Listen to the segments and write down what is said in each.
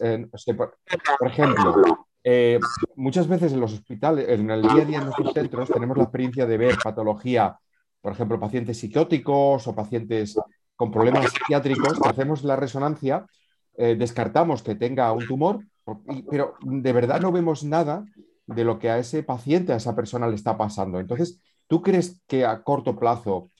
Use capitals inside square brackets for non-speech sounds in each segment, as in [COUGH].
eh, por, ejemplo, eh, muchas veces en los hospitales, en el día a día en nuestros centros, tenemos la experiencia de ver patología, por ejemplo, pacientes psicóticos o pacientes con problemas psiquiátricos, hacemos la resonancia, descartamos que tenga un tumor, pero de verdad no vemos nada de lo que a ese paciente, a esa persona le está pasando. Entonces, ¿tú crees que a corto plazo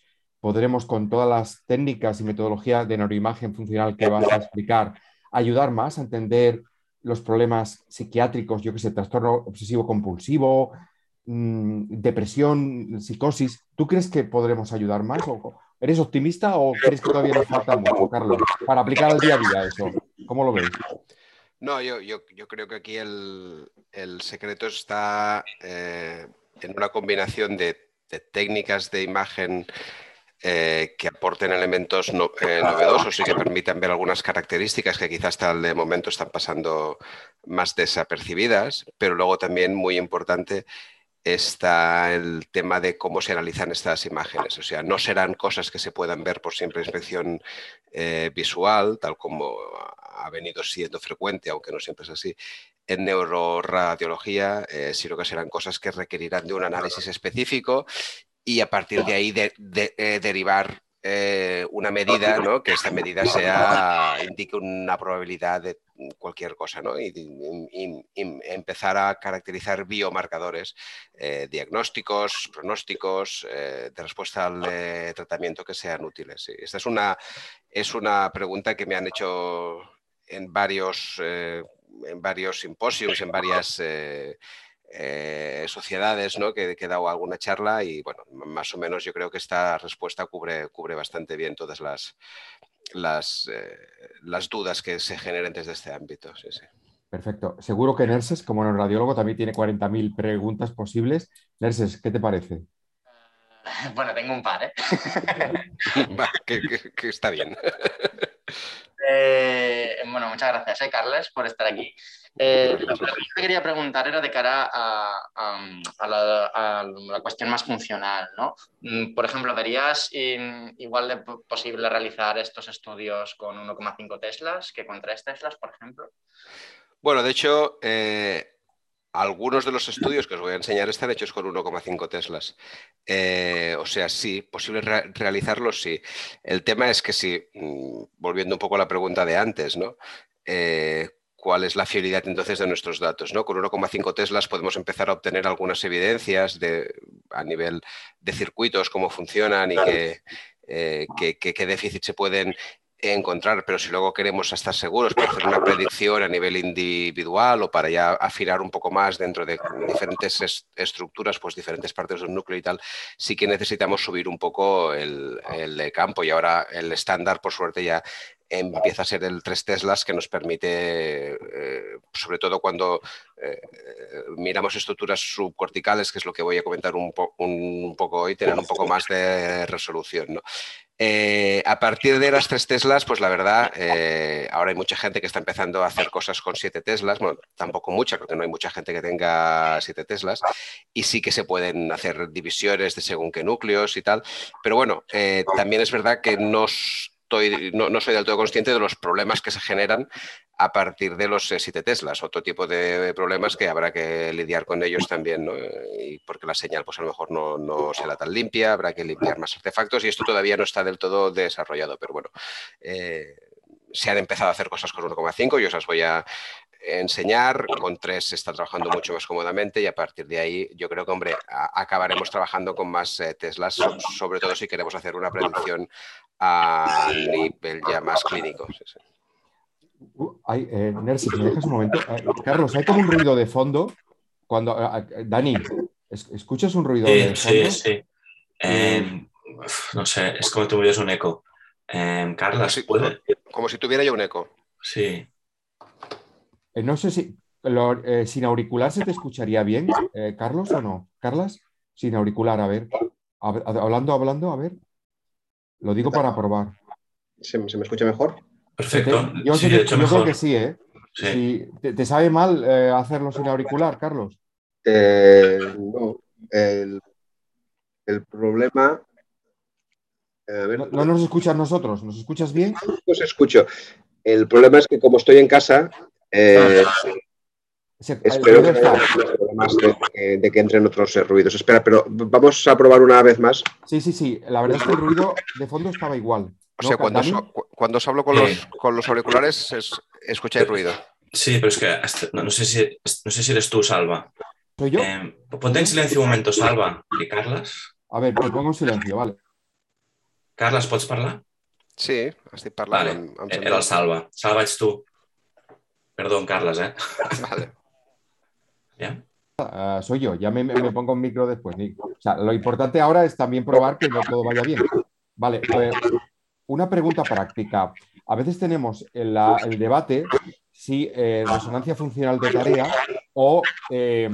podremos con todas las técnicas y metodologías de neuroimagen funcional que vas a explicar, ayudar más a entender los problemas psiquiátricos, yo que sé, trastorno obsesivo compulsivo, mm, depresión, psicosis. ¿Tú crees que podremos ayudar más? ¿O ¿Eres optimista o crees que todavía nos falta mucho, Carlos, para aplicar al día a día eso? ¿Cómo lo ves? No, yo, creo que aquí el, secreto está eh, en una combinación de técnicas de imagen eh, que aporten elementos eh, novedosos y que permitan ver algunas características que quizás hasta el momento están pasando más desapercibidas, pero luego también muy importante está el tema de cómo se analizan estas imágenes. O sea, no serán cosas que se puedan ver por simple inspección eh, visual, tal como ha venido siendo frecuente, aunque no siempre es así, en neuroradiología, sino que serán cosas que requerirán de un análisis específico y a partir de ahí de, eh, derivar eh, una medida, que esta medida sea, indique una probabilidad de cualquier cosa, y, empezar a caracterizar biomarcadores eh, diagnósticos, pronósticos, de respuesta al tratamiento que sean útiles. Esta es una, es una pregunta que me han hecho en varios, en varios simposios, en varias eh, sociedades ¿no? que, he dado alguna charla y bueno, más o menos yo creo que esta respuesta cubre, cubre bastante bien todas las, las, eh, las dudas que se generen desde este ámbito. Perfecto. Seguro que Nerses, como radiólogo, también tiene 40.000 preguntas posibles. Nerses, ¿qué te parece? [LAUGHS] Bueno, tengo un par, ¿eh? [LAUGHS] que, está bien. [LAUGHS] bueno, muchas gracias, Carles, por estar aquí. Eh, lo que yo quería preguntar era de cara a, la, cuestión más funcional, ¿no? Mm, por ejemplo, ¿verías igual de posible realizar estos estudios con 1,5 Teslas que con 3 Teslas, por ejemplo? Bueno, de hecho, eh, algunos de los estudios que os voy a enseñar están hechos con 1,5 Teslas. Eh, o sea, sí, posible realizarlos, sí. El tema es que si, mm, volviendo un poco a la pregunta de antes, ¿no? Cuál es la fiabilidad entonces de nuestros datos. ¿no? Con 1,5 Teslas podemos empezar a obtener algunas evidencias de, a nivel de circuitos, cómo funcionan y eh, qué, déficit se pueden encontrar, pero si luego queremos estar seguros para hacer una predicción a nivel individual o para ya afinar un poco más dentro de diferentes estructuras, pues diferentes partes del núcleo y tal, sí que necesitamos subir un poco el, el campo y ahora el estándar, por suerte, ya empieza a ser el 3 Teslas que nos permite, eh, sobre todo cuando eh, miramos estructuras subcorticales, que es lo que voy a comentar un, poco hoy, tener un poco más de resolución. Eh, a partir de las 3 Teslas, pues la verdad, ahora hay mucha gente que está empezando a hacer cosas con 7 Teslas, bueno, tampoco mucha, porque no hay mucha gente que tenga 7 Teslas, y sí que se pueden hacer divisiones de según qué núcleos y tal, pero bueno, también es verdad que nos no, soy del todo consciente de los problemas que se generan a partir de los 7 eh, Teslas, otro tipo de problemas que habrá que lidiar con ellos también, y porque la señal pues a lo mejor no, no, será tan limpia, habrá que limpiar más artefactos y esto todavía no está del todo desarrollado, pero bueno, eh, se han empezado a hacer cosas con 1,5 y os las voy a enseñar, con 3 se está trabajando mucho más cómodamente y a partir de ahí yo creo que, hombre, acabaremos trabajando con más eh, Teslas, sobre todo si queremos hacer una predicción a nivel ya más clínico. Uh, eh, Nercy, me dejas un momento. Eh, Carlos, hay como un ruido de fondo. Cuando, eh, Dani, ¿escuchas un ruido de fondo? Sí, sí. Em, no sé, es como si tuvieras un eco. Em, Carlos, ¿puede? Como si tuviera yo un eco. Sí. no sé si sin auricular se te escucharía bien, Carlos, o no. Carlas, sin auricular, a ver. Hablando, hablando, a ver. Lo digo para probar. ¿Se, me escucha mejor? Perfecto. Yo, creo que sí, ¿eh? Sí. ¿te, sabe mal eh, hacerlo sin auricular, Carlos? Eh, no. El, problema. no, nos escuchas nosotros, ¿nos escuchas bien? Os escucho. El problema es que como estoy en casa, eh, Se- espero que no haya problemas de, que entren otros eh, ruidos. Espera, pero vamos a probar una vez más. Sí, sí, sí. La verdad es que el ruido de fondo estaba igual. O ¿no, sea, cuando, os- cu- cuando os hablo con Sí. los, con los auriculares, es- escucháis ruido. Sí, pero es que hasta- no, no sé si, no sé si eres tú, Salva. ¿Soy yo? Eh, ponte en silencio un momento, Salva. I Carles? A ver, me pongo en silencio, vale. Carles, pots parlar? Sí, estic parlant Vale, amb, amb Xavier. era el Salva. Salva, ets tu. Perdó, Carles, eh? [LAUGHS] Vale. Ah, soy yo, ya me, me pongo un micro después, lo importante ahora es también probar que no todo vaya bien. Vale, pues, una pregunta práctica. A veces tenemos el, el debate si eh, resonancia funcional de tarea o eh,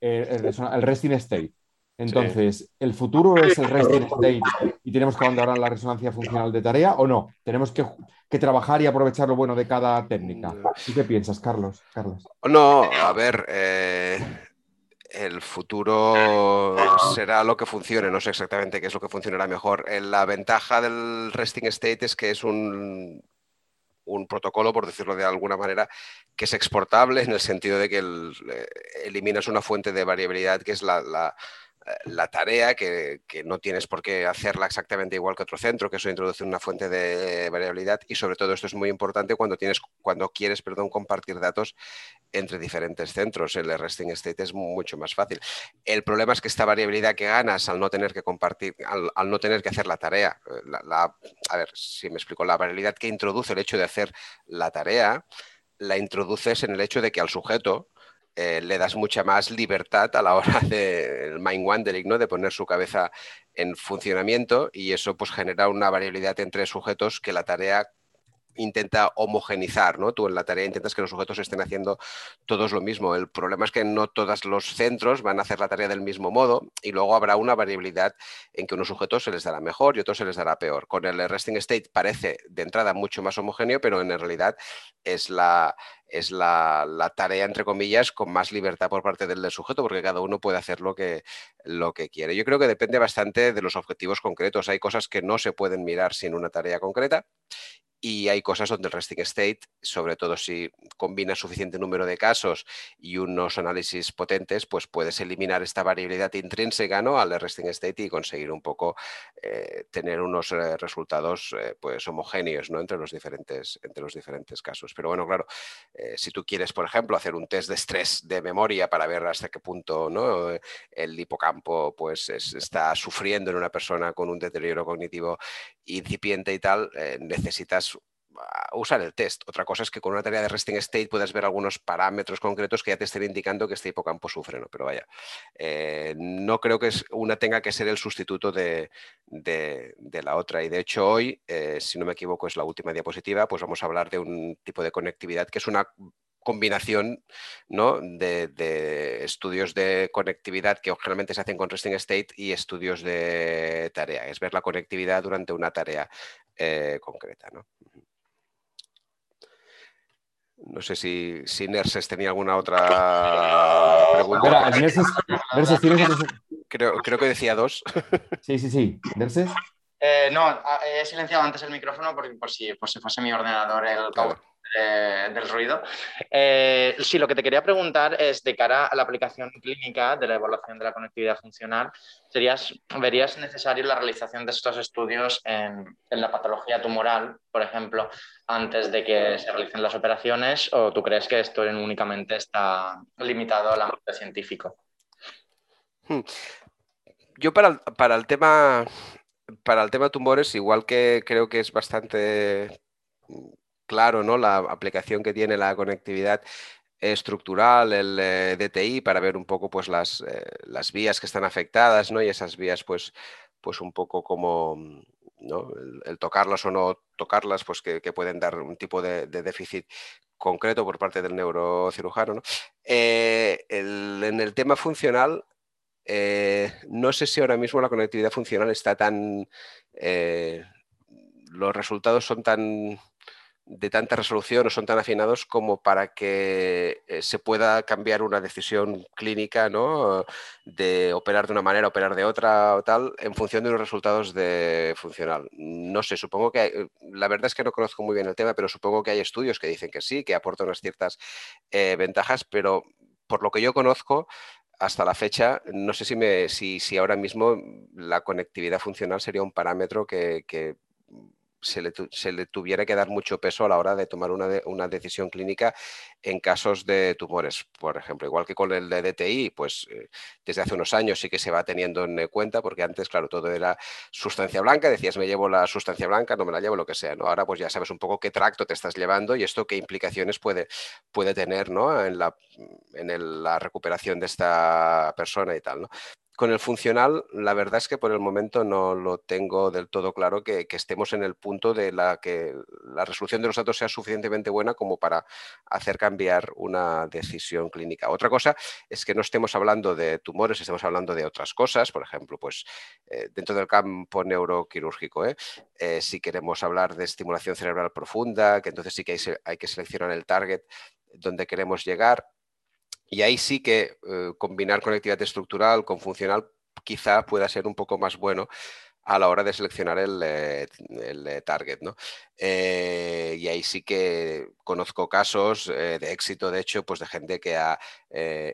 el, el resting state. Entonces, ¿el futuro es el resting state y tenemos que abandonar la resonancia funcional de tarea o no? Tenemos que, que trabajar y aprovechar lo bueno de cada técnica. ¿Tú qué piensas, Carlos? Carlos. No, a ver, eh, el futuro será lo que funcione, no sé exactamente qué es lo que funcionará mejor. Eh, La ventaja del resting state es que es un, un protocolo, por decirlo de alguna manera, que es exportable en el sentido de que el- eh, eliminas una fuente de variabilidad que es la, la- la tarea, que, que no tienes por qué hacerla exactamente igual que otro centro, que eso introduce una fuente de variabilidad y sobre todo esto es muy importante cuando, tienes, cuando quieres perdón, compartir datos entre diferentes centros. El resting state es mucho más fácil. El problema es que esta variabilidad que ganas al no tener que compartir, al, no tener que hacer la tarea, eh, la- a ver si me explico, la variabilidad que introduce el hecho de hacer la tarea, la introduces en el hecho de que al sujeto eh, le das mucha más libertad a la hora [LAUGHS] del mind wandering, ¿no? de poner su cabeza en funcionamiento y eso pues genera una variabilidad entre sujetos que la tarea intenta homogenizar, ¿no? Tú en la tarea intentas que los sujetos estén haciendo todos lo mismo. El problema es que no todos los centros van a hacer la tarea del mismo modo y luego habrá una variabilidad en que unos sujetos se les dará mejor y otros se les dará peor. Con el resting state parece de entrada mucho más homogéneo, pero en realidad es la, es la, la tarea, entre comillas, con más libertad por parte del sujeto, porque cada uno puede hacer lo que, lo que quiere. Yo creo que depende bastante de los objetivos concretos. Hay cosas que no se pueden mirar sin una tarea concreta y hay cosas donde el resting state, sobre todo si combinas suficiente número de casos y unos análisis potentes, pues puedes eliminar esta variabilidad intrínseca ¿no? al resting state y conseguir un poco eh, tener unos eh, resultados eh, pues homogéneos ¿no? entre, los diferentes, entre los diferentes casos. Pero bueno, claro, si tú quieres, por ejemplo, hacer un test de estrés de memoria para ver hasta qué punto ¿no? el hipocampo pues, es- está sufriendo en una persona con un deterioro cognitivo incipiente y tal, eh, necesitas ah, usar el test. Otra cosa es que con una tarea de resting state puedas ver algunos parámetros concretos que ya te estén indicando que este hipocampo sufre, ¿no? Pero vaya, eh, no creo que una tenga que ser el sustituto de, de- de la otra. Y de hecho hoy, eh, si no me equivoco, es la última diapositiva, pues vamos a hablar de un tipo de conectividad que es una combinación ¿no? de, de estudios de conectividad que generalmente se hacen con resting state y estudios de tarea. Es ver la conectividad durante una tarea eh, concreta. ¿no? No sé si, si Nerses tenía alguna otra pregunta. Espera, Nerses, Nerses, ¿tienes otros- Creo, creo que decía dos. [LAUGHS] Sí, sí, sí. Nerses. Eh, no, he silenciado antes el micrófono porque por si, por si fuese mi ordenador el Claro. Eh, del ruido. Eh, sí, lo que te quería preguntar es de cara a la aplicación clínica de la evaluación de la conectividad funcional, serías, ¿verías necesario la realización de estos estudios en, la patología tumoral, por ejemplo, antes de que se realicen las operaciones o tú crees que esto únicamente está limitado al ámbito científico? Yo para el, tema para el tema tumores, igual que creo que es bastante claro, ¿no? La aplicación que tiene la conectividad estructural, el eh, DTI, para ver un poco pues las, eh, las vías que están afectadas, ¿no? Y esas vías, pues, pues un poco como ¿no? el, tocarlas o no tocarlas, pues que, pueden dar un tipo de, déficit concreto por parte del neurocirujano. ¿no? Eh, en el tema funcional, no sé si ahora mismo la conectividad funcional está tan... los resultados son tan de tanta resolución o son tan afinados como para que eh, se pueda cambiar una decisión clínica, ¿no? De operar de una manera, operar de otra o tal, en función de los resultados de funcional. No sé, supongo que hay, la verdad es que no conozco muy bien el tema, pero supongo que hay estudios que dicen que sí, que aportan unas ciertas eh, ventajas, pero por lo que yo conozco, hasta la fecha, no sé si, me, si, si ahora mismo la conectividad funcional sería un parámetro que se le, tuviera que dar mucho peso a la hora de tomar una, decisión clínica en casos de tumores, por ejemplo. Igual que con el de DTI, pues eh, desde hace unos años sí que se va teniendo en cuenta, porque antes, claro, todo era sustancia blanca, decías me llevo la sustancia blanca, no me la llevo, lo que sea. ¿no? Ahora pues ya sabes un poco qué tracto te estás llevando y esto qué implicaciones puede, puede tener ¿no? en, la, en la recuperación de esta persona y tal. ¿no? Con el funcional, la verdad es que por el momento no lo tengo del todo claro que, estemos en el punto de la que la resolución de los datos sea suficientemente buena como para hacer cambiar una decisión clínica. Otra cosa es que no estemos hablando de tumores, estemos hablando de otras cosas, por ejemplo, pues eh, dentro del campo neuroquirúrgico, ¿eh? Eh, si queremos hablar de estimulación cerebral profunda, que entonces sí que hay que seleccionar el target donde queremos llegar y ahí sí que eh, combinar conectividad estructural con funcional quizá pueda ser un poco más bueno a la hora de seleccionar el, eh, eh, target. ¿no? y ahí sí que conozco casos de éxito, de hecho, pues de gente que ha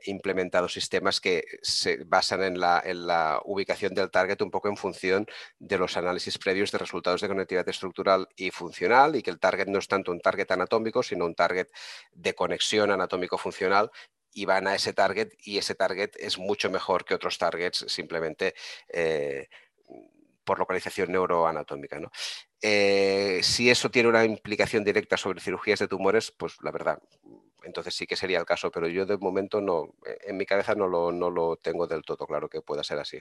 implementado sistemas que se basan en la, en la, ubicación del target un poco en función de los análisis previos de resultados de conectividad estructural y funcional y que el target no es tanto un target anatómico, sino un target de conexión anatómico-funcional y van a ese target y ese target es mucho mejor que otros targets simplemente eh, por localización neuroanatómica. ¿no? Eh, si eso tiene una implicación directa sobre cirugías de tumores, pues la verdad, entonces sí que sería el caso, pero yo de momento no, en mi cabeza no lo, no lo tengo del todo claro que pueda ser así.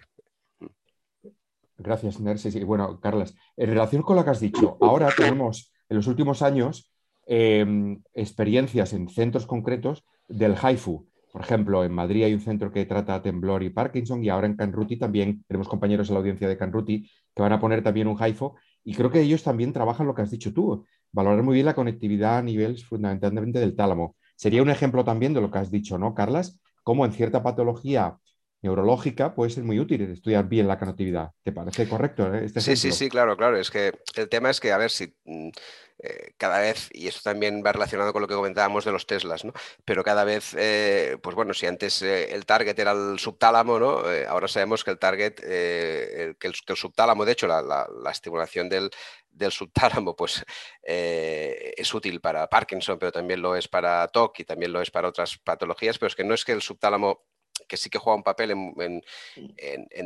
Gracias, Nersis. Y bueno, Carlas, en relación con lo que has dicho, ahora tenemos en los últimos años em, experiencias en centros concretos del HIFU. Por ejemplo, en Madrid hay un centro que trata temblor y Parkinson y ahora en Canruti también tenemos compañeros en la audiencia de Canruti que van a poner también un HIFO y creo que ellos también trabajan lo que has dicho tú, valorar muy bien la conectividad a niveles fundamentalmente del tálamo. Sería un ejemplo también de lo que has dicho, ¿no, Carlas? Cómo en cierta patología neurológica puede ser muy útil estudiar bien la conectividad. ¿Te parece correcto? Eh, este sí, sí, sí, claro, claro. Es que el tema es que, a ver, si mm, eh, cada vez, y esto también va relacionado con lo que comentábamos de los Teslas, ¿no? Pero cada vez, eh, pues bueno, si antes el target era el subtálamo, ¿no? ahora sabemos que el target, que el, subtálamo, de hecho, la, estimulación del, del subtálamo pues es útil para Parkinson, pero también lo es para TOC y también lo es para otras patologías, pero es que no es que el subtálamo que sí que juega un papel en,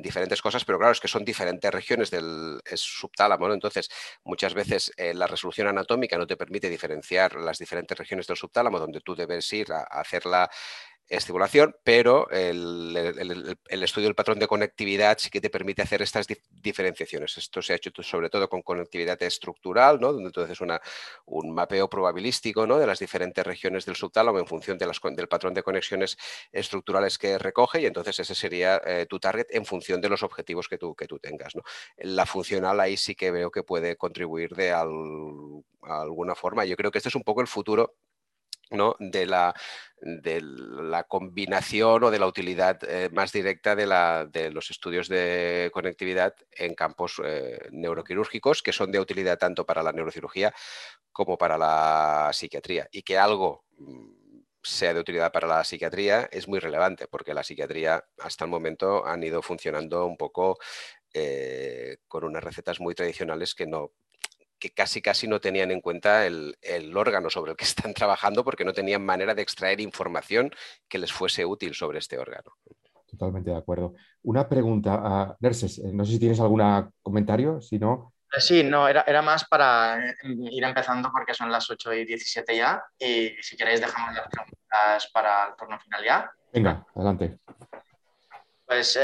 diferentes cosas, pero claro, es que son diferentes regiones del subtálamo, Entonces, muchas veces eh, la resolución anatómica no te permite diferenciar las diferentes regiones del subtálamo donde tú debes ir a, a hacer la, estimulación, pero el, estudio del patrón de conectividad sí que te permite hacer estas diferenciaciones. Esto se ha hecho sobre todo con conectividad estructural, ¿no? donde entonces una, un mapeo probabilístico ¿no? de las diferentes regiones del subtálamo en función de las, del patrón de conexiones estructurales que recoge y entonces ese sería eh, tu target en función de los objetivos que tú, que tú tengas. ¿no? La funcional ahí sí que veo que puede contribuir de alguna forma. Yo creo que este es un poco el futuro ¿no? de, la, de, la, combinación o de la utilidad eh, más directa de, la, de, los estudios de conectividad en campos eh, neuroquirúrgicos, que son de utilidad tanto para la neurocirugía como para la psiquiatría. Y que algo mm, sea de utilidad para la psiquiatría es muy relevante, porque la psiquiatría hasta el momento han ido funcionando un poco eh, con unas recetas muy tradicionales que no que casi casi no tenían en cuenta el, órgano sobre el que [LAUGHS] están trabajando porque no tenían manera de extraer información que les fuese útil sobre este órgano. Totalmente de acuerdo. Una pregunta a Nerses, eh, no sé si tienes algún comentario, si no... Eh, sí, no, era, era, más para eh, ir empezando porque son las 8 y 17 ya y si queréis dejamos las preguntas para el turno final ya. Venga, adelante. Pues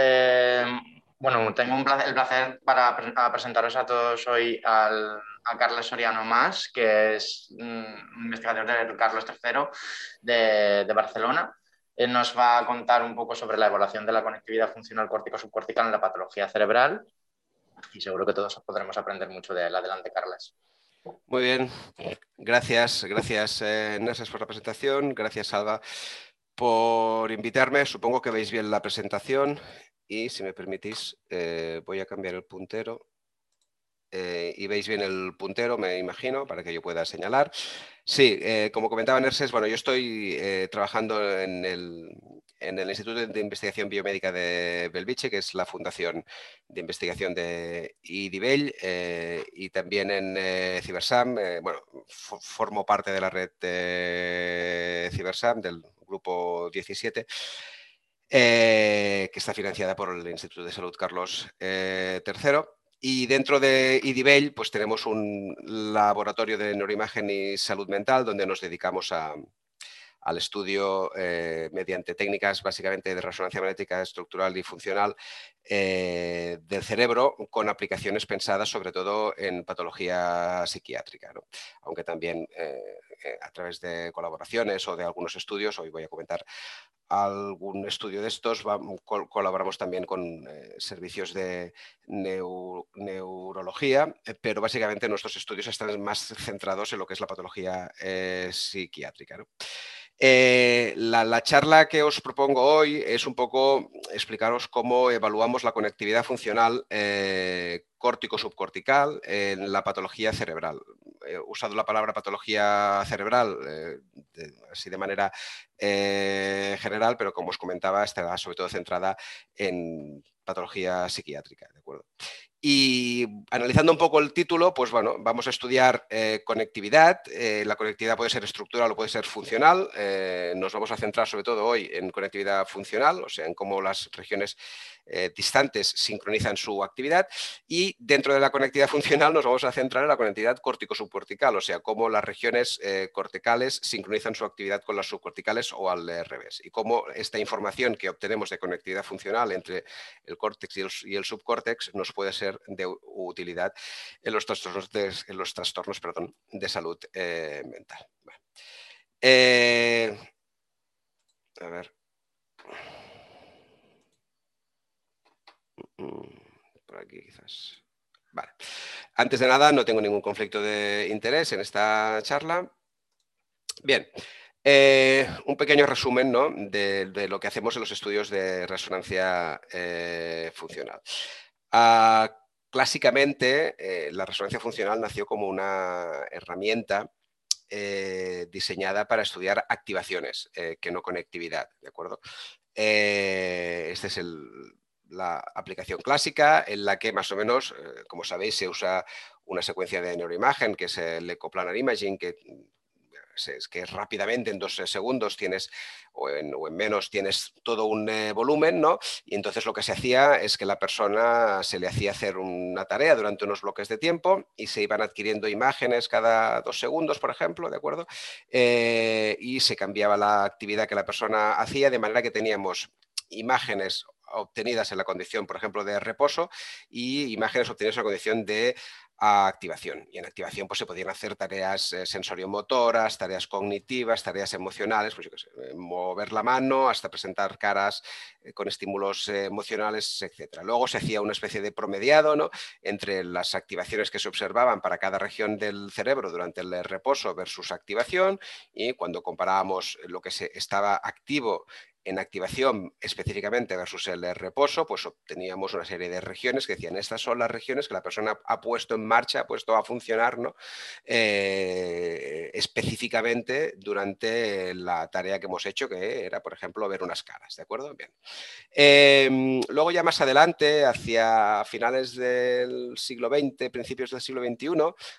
bueno, tengo el placer para presentaros a todos hoy al, a Carlos Soriano Más, que es un investigador del Carlos III de, Barcelona. Él nos va a contar un poco sobre la evaluación de la conectividad funcional córtico-subcortical en la patología cerebral y seguro que todos podremos aprender mucho de él. Adelante, Carlos. Muy bien, gracias, gracias eh, por la presentación, gracias Salva por invitarme. Supongo que veis bien la presentación y si me permitís eh, voy a cambiar el puntero eh, y veis bien el puntero, me imagino, para que yo pueda señalar. Sí, eh, como comentaba Nerses, bueno, yo estoy trabajando en el, en el Instituto de Investigación Biomédica de Belviche, que es la fundación de investigación de IDIBEL, y también en Cibersam. bueno, formo parte de la red de Cibersam, del grupo 17. Eh, que está financiada por el Instituto de Salud Carlos III. Eh, y dentro de IDIBEL, pues tenemos un laboratorio de neuroimagen y salud mental donde nos dedicamos al estudio eh, mediante técnicas básicamente de resonancia magnética estructural y funcional del cerebro con aplicaciones pensadas sobre todo en patología psiquiátrica, aunque también a través de colaboraciones o de algunos estudios, hoy voy a comentar algún estudio de estos, colaboramos también con eh, servicios de neurología, eh, pero básicamente nuestros estudios están más centrados en lo que es la patología eh, psiquiátrica. la, charla que os propongo hoy es un poco explicaros cómo evaluamos la conectividad funcional córtico-subcortical en la patología cerebral. He usado la palabra patología cerebral eh, así de manera eh, general, pero como os comentaba, está sobre todo centrada en patología psiquiátrica. ¿de acuerdo? Y analizando un poco el título, pues bueno, vamos a estudiar eh, conectividad. Eh, la conectividad puede ser estructural o puede ser funcional. Eh, nos vamos a centrar sobre todo hoy en conectividad funcional, o sea, en cómo las regiones distantes sincronizan su actividad. Y dentro de la conectividad [LAUGHS] funcional nos vamos a centrar en la conectividad córtico-subcortical, o sea, cómo las regiones corticales sincronizan su actividad con las subcorticales o al revés. Y cómo esta información que obtenemos de conectividad funcional entre el córtex y el subcórtex nos puede ser de utilidad en los trastornos de, salud eh, mental. Eh, a ver. Por aquí quizás. Vale. Antes de nada, no tengo ningún conflicto de interés en esta charla. Bien, eh, un pequeño resumen ¿no? de, lo que hacemos en los estudios de resonancia funcional. Ah, clásicamente, eh, la resonancia funcional nació como una herramienta eh, diseñada para estudiar activaciones, eh, que no conectividad, ¿de acuerdo? esta es la aplicación clásica en la que más o menos, como sabéis, se usa una secuencia de neuroimagen, que es el ecoplanar imaging, que es que rápidamente en dos segundos tienes o en, menos tienes todo un eh, volumen, ¿no? Y entonces lo que se hacía es que la persona se le hacía hacer una tarea durante unos bloques de tiempo y se iban adquiriendo imágenes cada dos segundos, por ejemplo, ¿de acuerdo? Eh, y se cambiaba la actividad que la persona hacía de manera que teníamos imágenes obtenidas en la condición, por ejemplo, de reposo y imágenes obtenidas en la condición de activación. Y en activación pues, se podían hacer tareas eh, sensoriomotoras, tareas cognitivas, tareas emocionales, pues eh, mover la mano hasta presentar caras eh, con estímulos emocionales, etc. Luego se hacía una especie de promediado ¿no? entre las activaciones que se observaban para cada región del cerebro durante el reposo versus activación y cuando comparábamos lo que se estaba activo en activación específicamente versus el reposo, pues obteníamos una serie de regiones que decían, estas son las regiones que la persona ha puesto en marcha, ha puesto a funcionar ¿no? Eh, específicamente durante la tarea que hemos hecho, que era, por ejemplo, ver unas caras, ¿de acuerdo? Bien. Em, luego ya más adelante, hacia finales del siglo XX, principios del siglo XXI,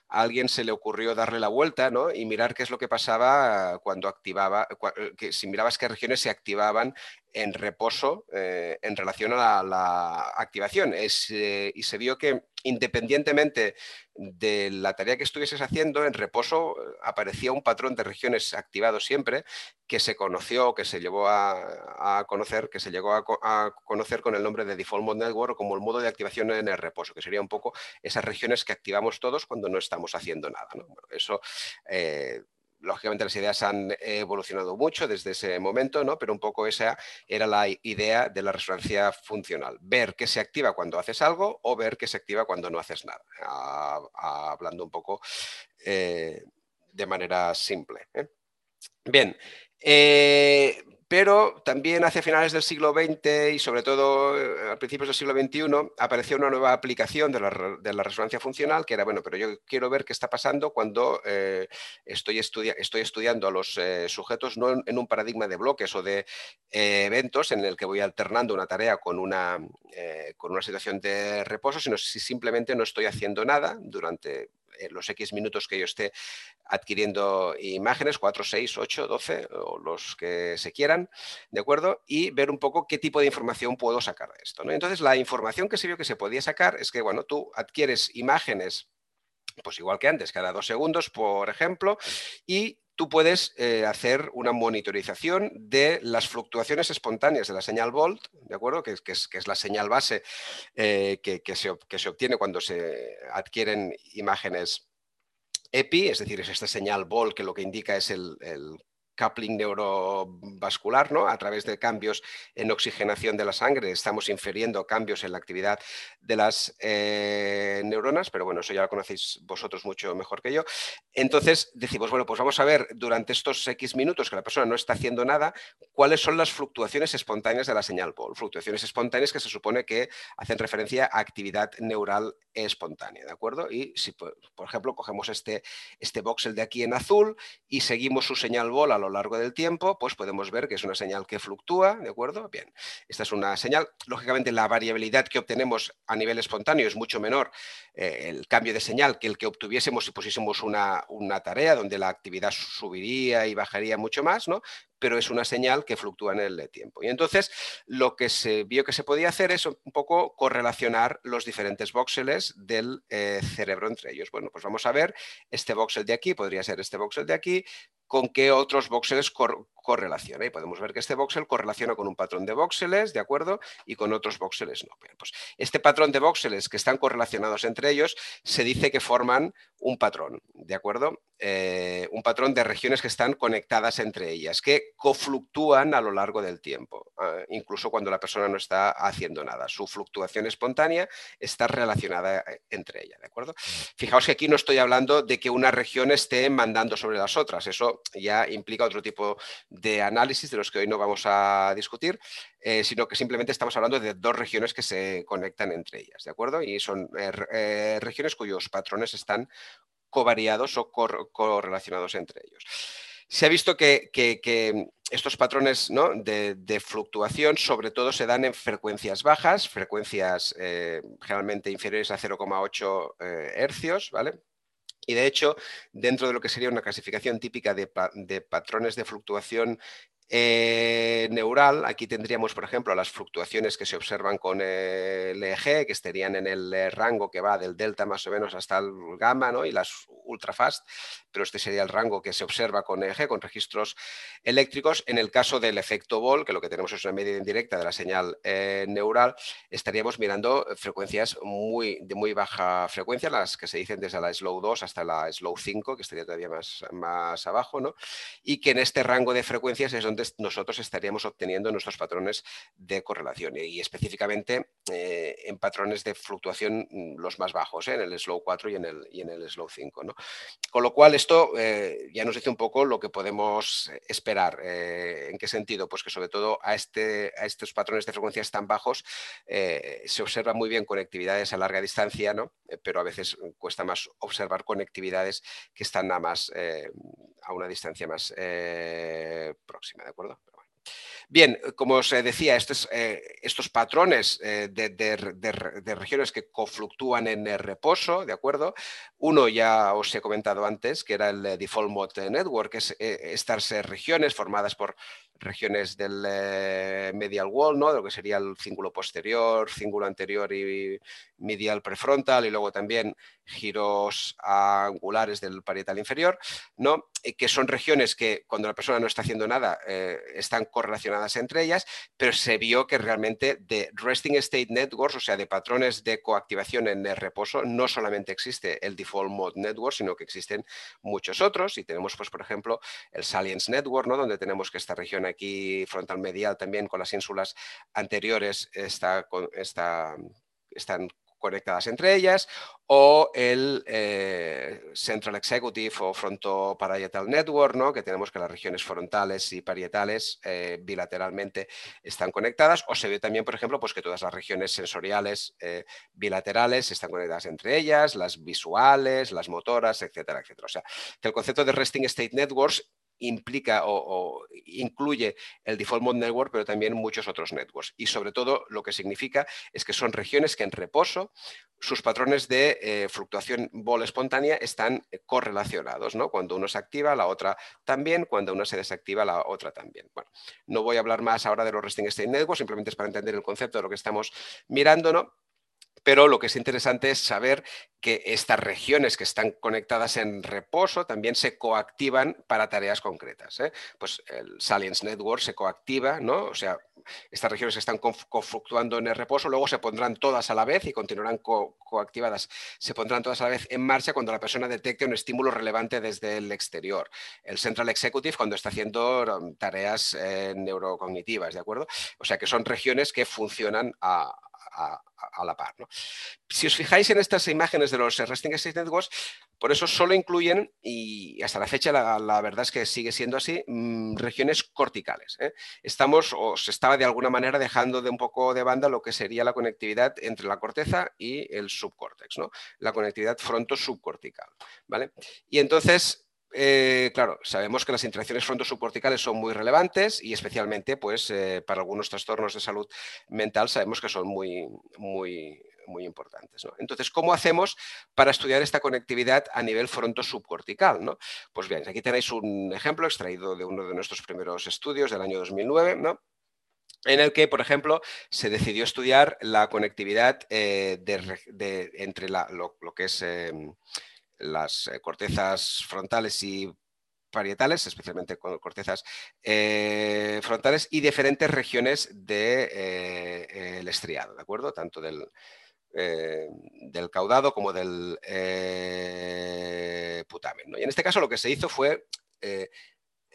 a alguien se le ocurrió darle la vuelta ¿no? y mirar qué es lo que pasaba cuando activaba, que si mirabas qué regiones se activaban en reposo eh, en relación a la, activación. Eh, y se vio que independientemente de la tarea que estuvieses haciendo, en reposo eh, aparecía un patrón de regiones activados siempre que se conoció, que se llevó a, conocer, que se llegó a, conocer con el nombre de Default Mode Network como el modo de activación en el reposo, que sería un poco esas regiones que activamos todos cuando no estamos haciendo nada. eso lógicamente las ideas han evolucionado mucho desde ese momento, ¿no? pero un poco esa era la idea de la resonancia funcional, ver qué se activa cuando haces algo o ver qué se activa cuando no haces nada, hablando un poco eh, de manera simple. ¿eh? Bien, eh, pero también hacia finales del siglo XX y sobre todo eh, a principios del siglo XXI apareció una nueva aplicación de la, resonancia funcional que era, bueno, pero yo quiero ver qué está pasando cuando eh, estoy, estoy, estudiando a los eh, sujetos no en un paradigma de bloques o de eventos en el que voy alternando una tarea con una, con una situación de reposo, sino si simplemente no estoy haciendo nada durante los X minutos que yo esté adquiriendo imágenes, 4, 6, 8, 12 o los que se quieran, ¿de acuerdo? Y ver un poco qué tipo de información puedo sacar de esto. ¿no? Entonces, la información que se vio que se podía sacar es que, bueno, tú adquieres imágenes, pues igual que antes, cada dos segundos, por ejemplo, y tú puedes eh, hacer una monitorización de las fluctuaciones espontáneas de la señal volt, ¿de acuerdo? Que, es, la señal base eh, que, se, que, se, obtiene cuando se adquieren imágenes EPI, es decir, es esta señal volt que lo que indica es el, coupling neurovascular, ¿no? A través de cambios en oxigenación de la sangre estamos infiriendo cambios en la actividad de las eh, neuronas, pero bueno, eso ya lo conocéis vosotros mucho mejor que yo. Entonces decimos, bueno, pues vamos a ver durante estos X minutos que la persona no está haciendo nada, cuáles son las fluctuaciones espontáneas de la señal POL. Fluctuaciones espontáneas que se supone que hacen referencia a actividad neural espontánea, ¿de acuerdo? Y si, por ejemplo, cogemos este, este voxel de aquí en azul y seguimos su señal BOL a lo largo del tiempo, pues podemos ver que es una señal que fluctúa, ¿de acuerdo? Bien, esta es una señal. Lógicamente, la variabilidad que obtenemos a nivel espontáneo es mucho menor eh, el cambio de señal que el que obtuviésemos si pusiésemos una, una tarea donde la actividad subiría y bajaría mucho más, ¿no? Pero es una señal que fluctúa en el tiempo. Y entonces lo que se vio que se podía hacer es un poco correlacionar los diferentes voxeles del eh, cerebro entre ellos. Bueno, pues vamos a ver este voxel de aquí, podría ser este voxel de aquí, con qué otros voxeles correlaciona. Y podemos ver que este voxel correlaciona con un patrón de voxeles, ¿de acuerdo? Y con otros voxeles no. pues este patrón de voxeles que están correlacionados entre ellos se dice que forman un patrón, ¿de acuerdo? Eh, un patrón de regiones que están conectadas entre ellas, que cofluctúan a lo largo del tiempo, ah, incluso cuando la persona no está haciendo nada. Su fluctuación espontánea está relacionada eh, entre ellas, ¿de acuerdo? Fijaos que aquí no estoy hablando de que una región esté mandando sobre las otras, eso ya implica otro tipo de análisis de los que hoy no vamos a discutir, eh, sino que simplemente estamos hablando de dos regiones que se conectan entre ellas, ¿de acuerdo? Y son regiones cuyos patrones están covariados o correlacionados entre ellos. Se ha visto que, estos patrones de, fluctuación sobre todo se dan en frecuencias bajas, frecuencias eh, generalmente inferiores a 0,8 eh, hercios, ¿vale? Y de hecho, dentro de lo que sería una clasificación típica de, de patrones de fluctuación eh, neural, aquí tendríamos, por ejemplo, las fluctuaciones que se observan con el EEG, que estarían en el eh, rango que va del delta más o menos hasta el gamma, ¿no? y las ultrafast, pero este sería el rango que se observa con EEG, con registros eléctricos. En el caso del efecto Ball, que lo que tenemos es una medida indirecta de la señal eh, neural, estaríamos mirando frecuencias muy, de muy baja frecuencia, las que se dicen desde la slow 2 hasta la slow 5, que estaría todavía más, más abajo, ¿no? y que en este rango de frecuencias es donde nosotros estaríamos obteniendo nuestros patrones de correlación y específicamente eh, en patrones de fluctuación mm, los más bajos, ¿eh? en el slow 4 y en el, y en el slow 5. ¿no? Con lo cual esto eh, ya nos dice un poco lo que podemos esperar. ¿En qué sentido? Pues que sobre todo a, este, a estos patrones de frecuencias tan bajos se observa muy bien conectividades a larga distancia, ¿no? pero a veces cuesta más observar conectividades que están a, más, a una distancia más próxima. ¿De acuerdo? Bien, como os decía, estos, eh, estos patrones eh, de, regiones que confluctúan en el reposo, ¿de acuerdo? Uno ya os he comentado antes, que era el Default Mode Network, es eh, estas regiones formadas por regiones del medial wall, ¿no? De lo que sería el cíngulo posterior, cíngulo anterior y, medial prefrontal y luego también giros angulares del parietal inferior, ¿no? que son regiones que cuando la persona no está haciendo nada eh, están correlacionadas entre ellas, pero se vio que realmente de resting state networks, o sea, de patrones de coactivación en el reposo, no solamente existe el default mode network, sino que existen muchos otros y tenemos, pues, por ejemplo, el salience network, ¿no? donde tenemos que esta región aquí frontal medial también con las ínsulas anteriores está, está, están conectadas entre ellas, o el eh, Central Executive o Frontoparietal Network, ¿no? que tenemos que las regiones frontales y parietales eh, bilateralmente están conectadas, o se ve también, por ejemplo, pues que todas las regiones sensoriales eh, bilaterales están conectadas entre ellas, las visuales, las motoras, etcétera, etcétera. O sea, que el concepto de Resting State Networks implica o, incluye el Default Mode Network, pero también muchos otros networks. Y sobre todo lo que significa es que son regiones que en reposo sus patrones de eh, fluctuación bol espontánea están eh, correlacionados. ¿no? Cuando uno se activa, la otra también. Cuando uno se desactiva, la otra también. Bueno, no voy a hablar más ahora de los Resting State Networks, simplemente es para entender el concepto de lo que estamos mirando, ¿no? Pero lo que es interesante es saber que estas regiones que están conectadas en reposo también se coactivan para tareas concretas. ¿eh? Pues el Salience Network se coactiva, ¿no? O sea, estas regiones que están fluctuando en el reposo, luego se pondrán todas a la vez y continuarán coactivadas. Se pondrán todas a la vez en marcha cuando la persona detecte un estímulo relevante desde el exterior. El Central Executive cuando está haciendo um, tareas eh, neurocognitivas, ¿de acuerdo? O sea que son regiones que funcionan a, a, la par. Si os fijáis en estas imágenes de los Resting State Networks, por eso solo incluyen, y hasta la fecha la, verdad es que sigue siendo así, mm, regiones corticales. ¿eh? Estamos, o se estaba de alguna manera dejando de un poco de banda lo que sería la conectividad entre la corteza y el subcórtex, ¿no? la conectividad fronto-subcortical. ¿vale? Y entonces eh, claro, sabemos que las interacciones fronto-subcorticales son muy relevantes y especialmente pues, eh, para algunos trastornos de salud mental sabemos que son muy, muy, muy importantes. Entonces, ¿cómo hacemos para estudiar esta conectividad a nivel fronto-subcortical? ¿no? Pues bien, aquí tenéis un ejemplo extraído de uno de nuestros primeros estudios del año 2009, ¿no? en el que, por ejemplo, se decidió estudiar la conectividad eh, entre lo, que es em, las eh, cortezas frontales y parietales, especialmente con cortezas eh, frontales y diferentes regiones del de, eh, estriado, ¿de acuerdo? Tanto del, del caudado como del putamen. Y en este caso lo que se hizo fue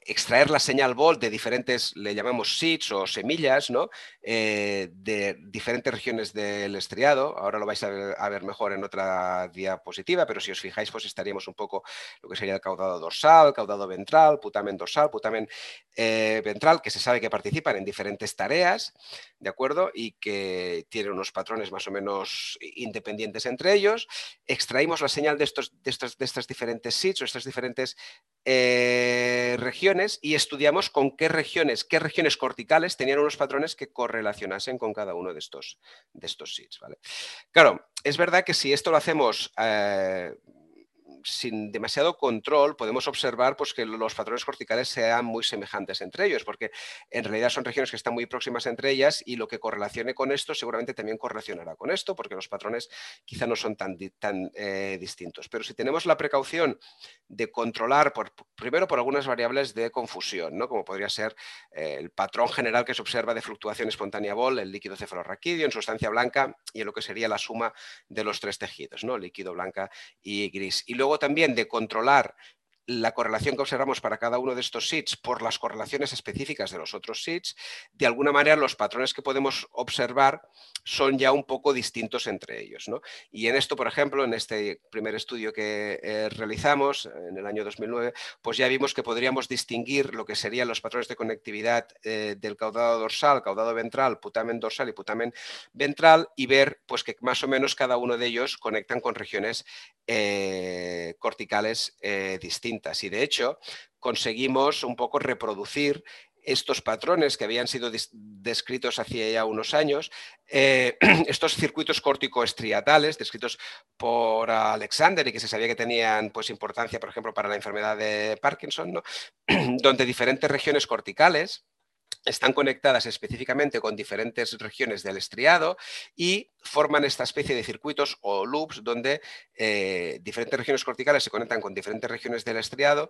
extraer la señal volt de diferentes, le llamamos seeds o semillas, ¿no? Eh, de diferentes regiones del estriado. Ahora lo vais a ver, mejor en otra diapositiva, pero si os fijáis, pues estaríamos un poco lo que sería el caudado dorsal, caudado ventral, putamen dorsal, putamen eh, ventral, que se sabe que participan en diferentes tareas, ¿de acuerdo? Y que tienen unos patrones más o menos independientes entre ellos. Extraímos la señal de, estos, de, estos, de estas diferentes seeds o estas diferentes eh, regiones y estudiamos con qué regiones, qué regiones corticales tenían unos patrones que correlacionasen con cada uno de estos, de estos. ¿vale? Claro, es verdad que si esto lo hacemos eh, sin demasiado control podemos observar pues, que los patrones corticales sean muy semejantes entre ellos, porque en realidad son regiones que están muy próximas entre ellas y lo que correlacione con esto seguramente también correlacionará con esto, porque los patrones quizá no son tan, tan eh, distintos. Pero si tenemos la precaución de controlar, por, primero por algunas variables de confusión, ¿no? como podría ser eh, el patrón general que se observa de fluctuación espontánea BOL, el líquido cefalorraquídeo en sustancia blanca y en lo que sería la suma de los tres tejidos, ¿no? líquido blanca y gris. Y luego también de controlar la correlación que observamos para cada uno de estos SIDS por las correlaciones específicas de los otros SIDS, de alguna manera los patrones que podemos observar son ya un poco distintos entre ellos. Y en esto, por ejemplo, en este primer estudio que eh, realizamos en el año 2009, pues ya vimos que podríamos distinguir lo que serían los patrones de conectividad eh, del caudado dorsal, caudado ventral, putamen dorsal y putamen ventral y ver pues, que más o menos cada uno de ellos conectan con regiones eh, corticales distintas. Y de hecho, conseguimos un poco reproducir estos patrones que habían sido descritos hacía ya unos años, eh, [CLEARS THROAT] estos circuitos córtico-estriatales descritos por Alexander y que se sabía que tenían pues, importancia, por ejemplo, para la enfermedad de Parkinson, [CLEARS THROAT] donde diferentes regiones corticales están conectadas específicamente con diferentes regiones del estriado y forman esta especie de circuitos o loops donde eh, diferentes regiones corticales se conectan con diferentes regiones del estriado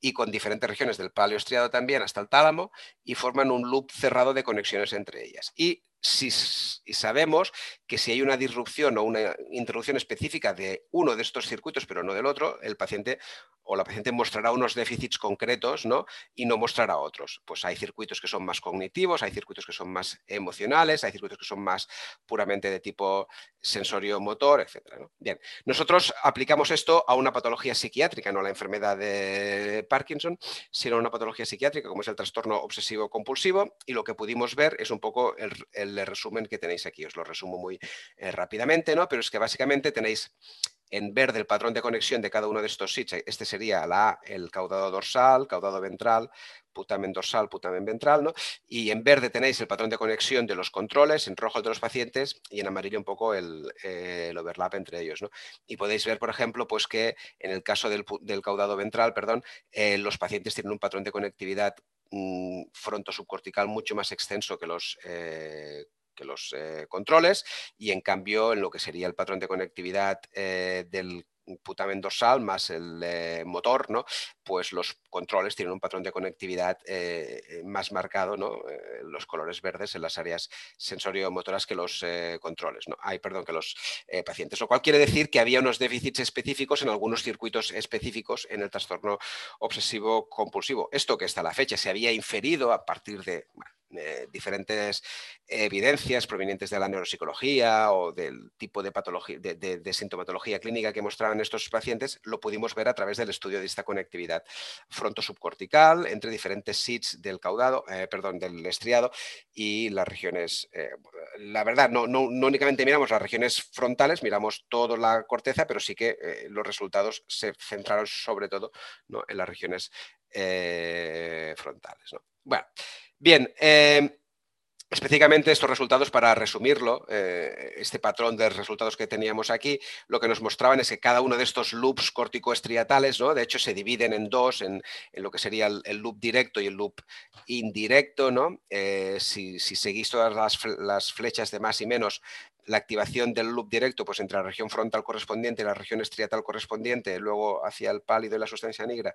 y con diferentes regiones del paleoestriado también hasta el tálamo y forman un loop cerrado de conexiones entre ellas. Y si sabemos que si hay una disrupción o una interrupción específica de uno de estos circuitos, pero no del otro, el paciente o la paciente mostrará unos déficits concretos ¿no? y no mostrará otros. Pues hay circuitos que son más cognitivos, hay circuitos que son más emocionales, hay circuitos que son más puramente de tipo sensorio-motor, etc. Bien, nosotros aplicamos esto a una patología psiquiátrica, no a la enfermedad de Parkinson, sino a una patología psiquiátrica como es el trastorno obsesivo-compulsivo y lo que pudimos ver es un poco el resumen que tenéis aquí. Os lo resumo muy eh, rápidamente, ¿no? Pero es que básicamente tenéis en verde el patrón de conexión de cada uno de estos sits. Este sería la el caudado dorsal, caudado ventral, putamen dorsal, putamen ventral, ¿no? Y en verde tenéis el patrón de conexión de los controles, en rojo el de los pacientes y en amarillo un poco el, eh, overlap entre ellos, ¿no? Y podéis ver, por ejemplo, pues que en el caso del, caudado ventral, perdón, eh, los pacientes tienen un patrón de conectividad mm, fronto subcortical mucho más extenso que los que los eh, controles y en cambio en lo que sería el patrón de conectividad eh, del putamen dorsal más el eh, motor, ¿no? pues los controles tienen un patrón de conectividad más marcado, ¿no? los colores verdes en las áreas sensorio-motoras que los controles, ¿no? Ay, perdón, que los pacientes. Lo cual quiere decir que había unos déficits específicos en algunos circuitos específicos en el trastorno obsesivo compulsivo. Esto que hasta la fecha se había inferido a partir de eh, diferentes evidencias provenientes de la neuropsicología o del tipo de, patología, de, sintomatología clínica que mostraban estos pacientes, lo pudimos ver a través del estudio de esta conectividad frontosubcortical entre diferentes sits del caudado, eh, perdón, del estriado y las regiones. Eh, la verdad, no, no, únicamente miramos las regiones frontales, miramos toda la corteza, pero sí que los resultados se centraron sobre todo en las regiones frontales. Bueno, Bien, em, específicamente estos resultados, para resumirlo, eh, este patrón de resultados que teníamos aquí, lo que nos mostraban es que cada uno de estos loops corticoestriatales, ¿no? de hecho, se dividen en dos, en, lo que sería el, loop directo y el loop indirecto. ¿no? Eh, si, seguís todas las, flechas de más y menos, la activación del loop directo, pues entre la región frontal correspondiente y la región estriatal correspondiente, luego hacia el pálido y la sustancia negra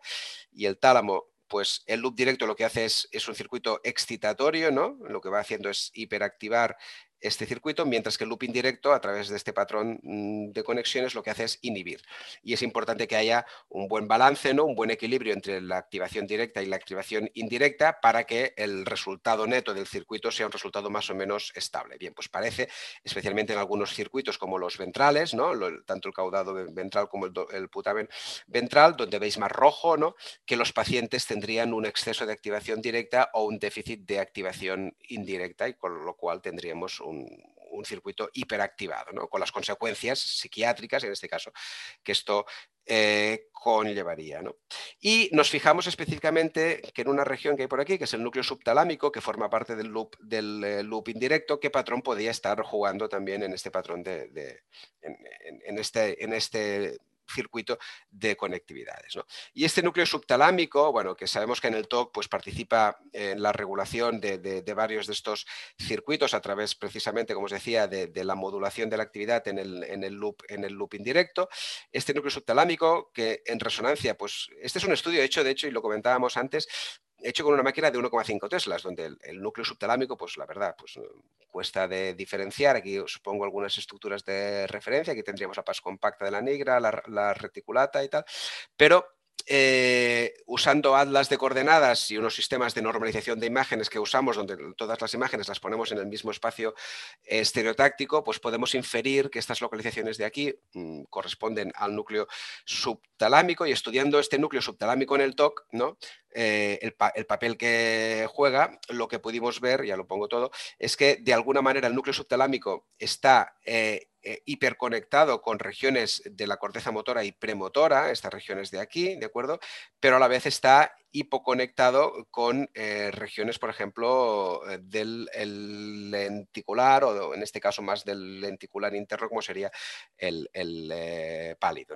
y el tálamo, pues el loop directo lo que hace es, es, un circuito excitatorio, ¿no? Lo que va haciendo es hiperactivar este circuito, mientras que el loop indirecto, a través de este patrón mm, de conexiones, lo que hace es inhibir. Y es importante que haya un buen balance, ¿no? un buen equilibrio entre la activación directa y la activación indirecta para que el resultado neto del circuito sea un resultado más o menos estable. Bien, pues parece, especialmente en algunos circuitos como los ventrales, ¿no? tanto el caudado ventral como el, el putamen ventral, donde veis más rojo, ¿no? que los pacientes tendrían un exceso de activación directa o un déficit de activación indirecta y con lo cual tendríamos un, circuito hiperactivado, ¿no? con las consecuencias psiquiátricas, en este caso, que esto eh, conllevaría. Y nos fijamos específicamente que en una región que hay por aquí, que es el núcleo subtalámico, que forma parte del loop, del eh, loop indirecto, qué patrón podía estar jugando también en este patrón de, en, este, en este circuito de conectividades. Y este núcleo subtalámico, bueno, que sabemos que en el TOC pues, participa en la regulación de, varios de estos circuitos a través precisamente, como os decía, de, la modulación de la actividad en el, en el, loop, en el loop indirecto. Este núcleo subtalámico que en resonancia, pues este es un estudio hecho, de hecho, y lo comentábamos antes, hecho con una máquina de 1,5 teslas, donde el, núcleo subtalámico, pues la verdad, pues cuesta de diferenciar. Aquí os pongo algunas estructuras de referencia. Aquí tendríamos la paz compacta de la negra, la, la reticulata y tal. Pero eh, usando atlas de coordenadas y unos sistemas de normalización de imágenes que usamos, donde todas las imágenes las ponemos en el mismo espacio estereotáctico, pues podemos inferir que estas localizaciones de aquí mm, corresponden al núcleo subtalámico y estudiando este núcleo subtalámico en el TOC, ¿no? Eh, el, papel que juega, lo que pudimos ver, ya lo pongo todo, es que de alguna manera el núcleo subtalámico está eh, hiperconectado con regiones de la corteza motora y premotora, estas regiones de aquí, ¿de acuerdo? Pero a la vez está hipoconectado con eh, regiones, por ejemplo, eh, del lenticular o en este caso más del lenticular interno, como sería el, eh, pálido.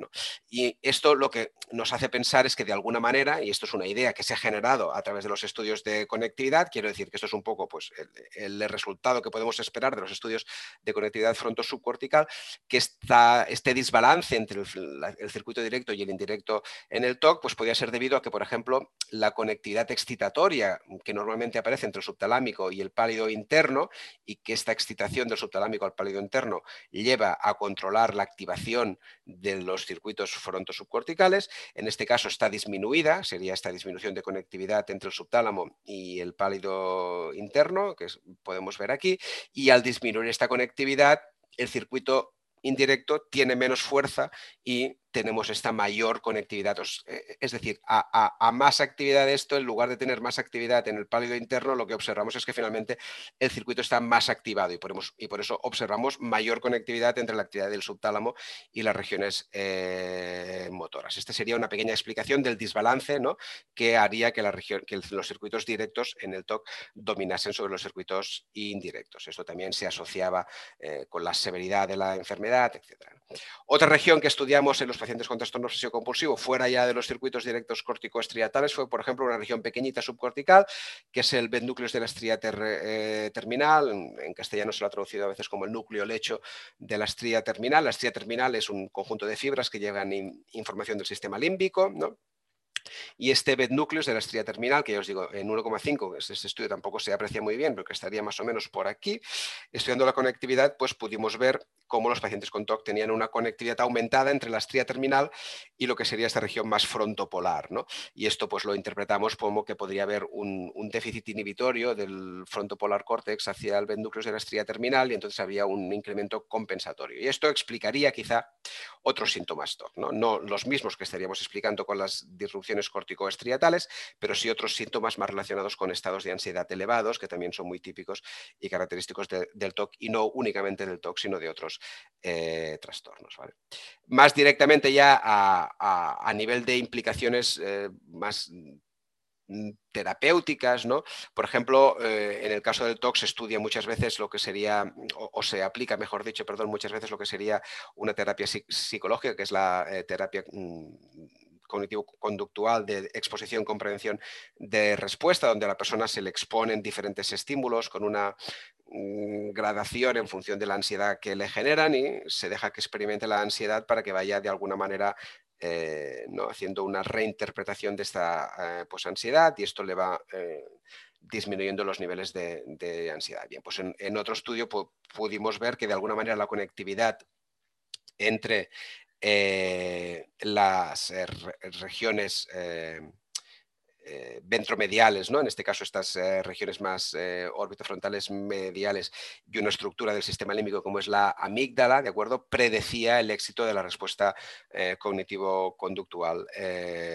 Y esto lo que nos hace pensar es que de alguna manera, y esto es una idea que se ha generado a través de los estudios de conectividad, quiero decir que esto es un poco pues, el, resultado que podemos esperar de los estudios de conectividad fronto-subcortical, que está, este desbalance entre el, circuito directo y el indirecto en el TOC, pues podría ser debido a que, por ejemplo, la conectividad excitatoria que normalmente aparece entre el subtalámico y el pálido interno y que esta excitación del subtalámico al pálido interno lleva a controlar la activación de los circuitos frontosubcorticales. En este caso está disminuida, sería esta disminución de conectividad entre el subtálamo y el pálido interno, que podemos ver aquí, y al disminuir esta conectividad, el circuito indirecto tiene menos fuerza y tenemos esta mayor conectividad. Eh, es decir, a, más actividad de esto, en lugar de tener más actividad en el pálido interno, lo que observamos es que finalmente el circuito está más activado y por, eso observamos mayor conectividad entre la actividad del subtálamo y las regiones eh, motoras. Esta sería una pequeña explicación del desbalance ¿no? que haría que, los circuitos directos en el TOC dominasen sobre los circuitos indirectos. Esto también se asociaba eh, con la severidad de la enfermedad, etc. Otra región que estudiamos en los pacientes con trastorno obsesivo compulsivo, fuera ya de los circuitos directos corticoestriatales, fue, por ejemplo, una región pequeñita subcortical, que es el núcleos de la estría eh, terminal. En, castellano se lo ha traducido a veces como el núcleo lecho de la estría terminal. La estría terminal es un conjunto de fibras que llevan información del sistema límbico, ¿no? Y este bed núcleos de la estría terminal, que ya os digo, en 1,5, este estudio tampoco se aprecia muy bien, pero que estaría más o menos por aquí, estudiando la conectividad, pues pudimos ver cómo los pacientes con TOC tenían una conectividad aumentada entre la estría terminal y lo que sería esta región más frontopolar. ¿no? Y esto pues lo interpretamos como que podría haber un, déficit inhibitorio del frontopolar córtex hacia el núcleos de la estría terminal y entonces había un incremento compensatorio. Y esto explicaría quizá otros síntomas TOC, ¿no? no los mismos que estaríamos explicando con las disrupciones corticoestriatales, pero sí otros síntomas más relacionados con estados de ansiedad elevados, que también son muy típicos y característicos del TOC, y no únicamente del TOC, sino de otros eh, trastornos. Más directamente ya a, nivel de implicaciones eh, más mm, terapéuticas, ¿no? Por ejemplo, eh, en el caso del TOC se estudia muchas veces lo que sería, o, se aplica, mejor dicho, perdón, muchas veces lo que sería una terapia psicológica, que es la terapia mm, cognitivo-conductual de exposición con prevención de respuesta, donde a la persona se le exponen diferentes estímulos con una mm, gradación en función de la ansiedad que le generan y se deja que experimente la ansiedad para que vaya de alguna manera eh, ¿no? haciendo una reinterpretación de esta eh, pues, ansiedad y esto le va eh, disminuyendo los niveles de, ansiedad. Bien, pues en, otro estudio pudimos ver que de alguna manera la conectividad entre eh, las eh, regiones eh, ventromediales, ¿no? en este caso estas regiones más orbitofrontales mediales y una estructura del sistema límbico como es la amígdala, ¿de acuerdo? Predecía el éxito de la respuesta cognitivo-conductual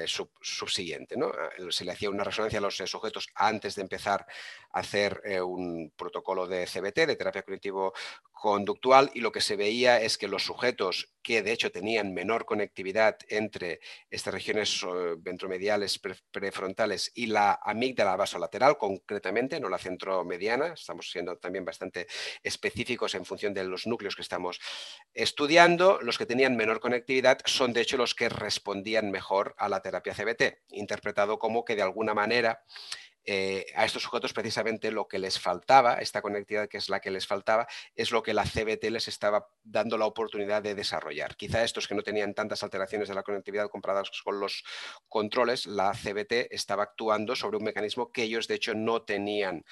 subsiguiente. ¿no? Se le hacía una resonancia a los sujetos antes de empezar a hacer un protocolo de CBT, de terapia cognitivo conductual y lo que se veía es que los sujetos que de hecho tenían menor conectividad entre estas regiones ventromediales prefrontales y la amígdala vasolateral concretamente, no la centromediana, estamos siendo también bastante específicos en función de los núcleos que estamos estudiando, los que tenían menor conectividad son de hecho los que respondían mejor a la terapia CBT, interpretado como que de alguna manera eh, a estos sujetos precisamente lo que les faltaba, esta conectividad que es la que les faltaba, es lo que la CBT les estaba dando la oportunidad de desarrollar. Quizá estos que no tenían tantas alteraciones de la conectividad comparadas con los controles, la CBT estaba actuando sobre un mecanismo que ellos de hecho no tenían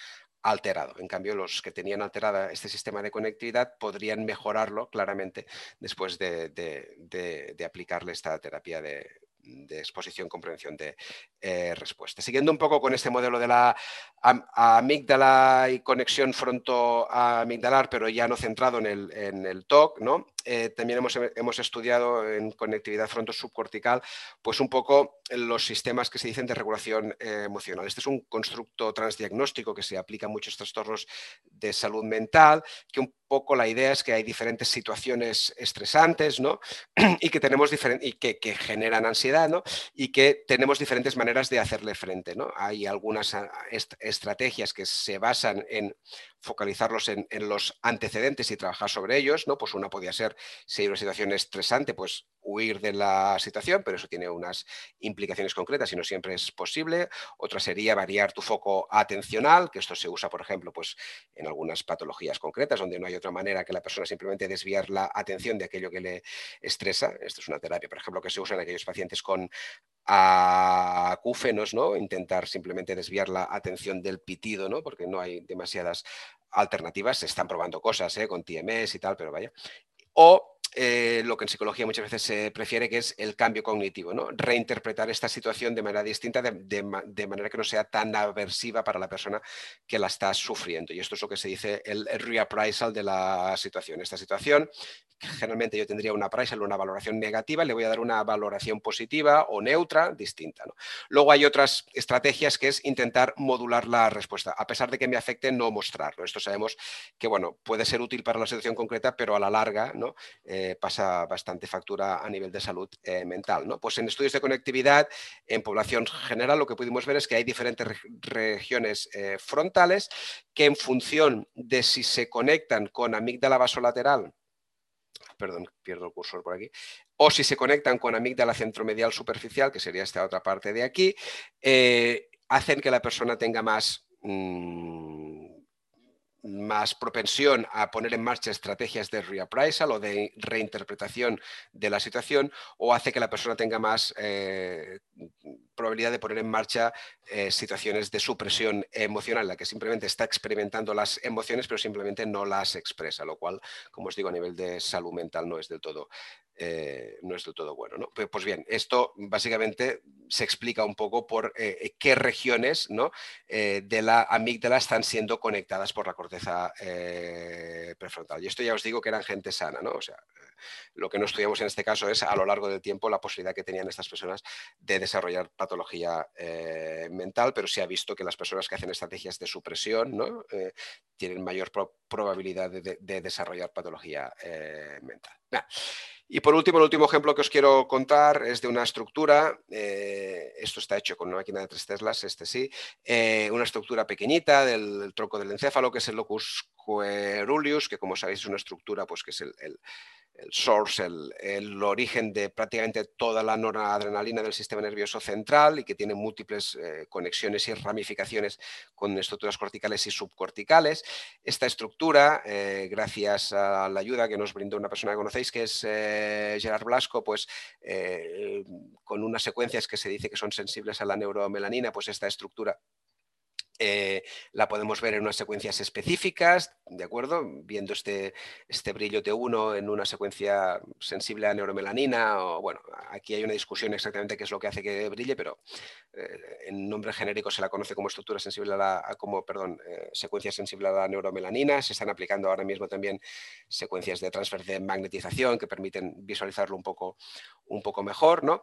alterado. En cambio, los que tenían alterada este sistema de conectividad podrían mejorarlo claramente después de aplicarle esta terapia de, de exposición, comprensión de eh, respuesta. Siguiendo un poco con este modelo de la amígdala y conexión fronto-amigdalar, pero ya no centrado en el, en el TOC, ¿no? Eh, también hemos, hemos, estudiado en conectividad fronto-subcortical, pues un poco los sistemas que se dicen de regulación eh, emocional. Este es un constructo transdiagnóstico que se aplica a muchos trastornos de salud mental, que un poco la idea es que hay diferentes situaciones estresantes, ¿no? [CLEARS THROAT] y que tenemos y que, generan ansiedad, ¿no? Y que tenemos diferentes maneras de hacerle frente, ¿no? Hay algunas ah, estrategias que se basan en focalizarlos en, los antecedentes y trabajar sobre ellos, ¿no? Pues una podría ser, si hay una situación estresante, pues huir de la situación, pero eso tiene unas implicaciones concretas y no siempre es posible. Otra sería variar tu foco atencional, que esto se usa, por ejemplo, pues en algunas patologías concretas, donde no hay otra manera que la persona simplemente desviar la atención de aquello que le estresa. Esto es una terapia, por ejemplo, que se usa en aquellos pacientes con acúfenos, ¿no? Intentar simplemente desviar la atención del pitido, ¿no? Porque no hay demasiadas alternativas, se están probando cosas ¿eh? con TMS y tal, pero vaya. O eh, lo que en psicología muchas veces se prefiere, que es el cambio cognitivo, ¿no? reinterpretar esta situación de manera distinta, de, manera que no sea tan aversiva para la persona que la está sufriendo. Y esto es lo que se dice el, reappraisal de la situación. Esta situación, generalmente yo tendría una appraisal, una valoración negativa, le voy a dar una valoración positiva o neutra distinta. Luego hay otras estrategias que es intentar modular la respuesta, a pesar de que me afecte no mostrarlo. Esto sabemos que bueno, puede ser útil para la situación concreta, pero a la larga ¿no? Eh, eh, pasa bastante factura a nivel de salud eh, mental. ¿no? Pues en estudios de conectividad, en población general, lo que pudimos ver es que hay diferentes regiones eh, frontales que en función de si se conectan con amígdala vasolateral, perdón, pierdo el cursor por aquí, o si se conectan con amígdala centromedial superficial, que sería esta otra parte de aquí, hacen que la persona tenga más... Mm, más propensión a poner en marcha estrategias de reappraisal o de reinterpretación de la situación o hace que la persona tenga más eh, probabilidad de poner en marcha eh, situaciones de supresión emocional, la que simplemente está experimentando las emociones pero simplemente no las expresa, lo cual, como os digo, a nivel de salud mental no es del todo eh, no es del todo bueno. ¿no? Pues, pues bien, esto básicamente se explica un poco por eh, eh, qué regiones ¿no? de la amígdala están siendo conectadas por la corteza prefrontal. Y esto ya os digo que eran gente sana, ¿no? O sea, lo que no estudiamos en este caso es a lo largo del tiempo la posibilidad que tenían estas personas de desarrollar patología mental, pero se ha visto que las personas que hacen estrategias de supresión tienen mayor probabilidad de, desarrollar patología mental. Y por último, el último ejemplo que os quiero contar es de una estructura, eh, esto está hecho con una máquina de tres teslas, este sí, eh, una estructura pequeñita del, tronco del encéfalo, que es el locus coeruleus, que como sabéis es una estructura pues, que es el source, el, origen de prácticamente toda la noradrenalina del sistema nervioso central y que tiene múltiples eh, conexiones y ramificaciones con estructuras corticales y subcorticales. Esta estructura, eh, gracias a la ayuda que nos brindó una persona que conocéis, que es eh, Gerard Blasco, pues con unas secuencias que se dice que son sensibles a la neuromelanina, pues esta estructura eh, la podemos ver en unas secuencias específicas, ¿de acuerdo? Viendo este, este brillo T1 en una secuencia sensible a neuromelanina, o bueno, aquí hay una discusión exactamente qué es lo que hace que brille, pero eh, en nombre genérico se la conoce como estructura sensible a la, como, perdón, eh, secuencia sensible a la neuromelanina. Se están aplicando ahora mismo también secuencias de transfer de magnetización que permiten visualizarlo un poco, un poco mejor, ¿no?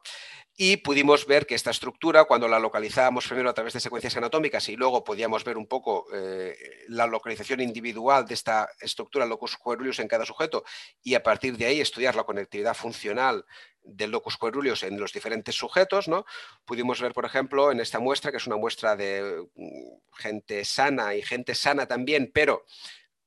Y pudimos ver que esta estructura, cuando la localizábamos primero a través de secuencias anatómicas y luego podíamos ver un poco eh, la localización individual de esta estructura locus coeruleus en cada sujeto y a partir de ahí estudiar la conectividad funcional del locus coeruleus en los diferentes sujetos, ¿no? Pudimos ver, por ejemplo, en esta muestra, que es una muestra de mm, gente sana y gente sana también, pero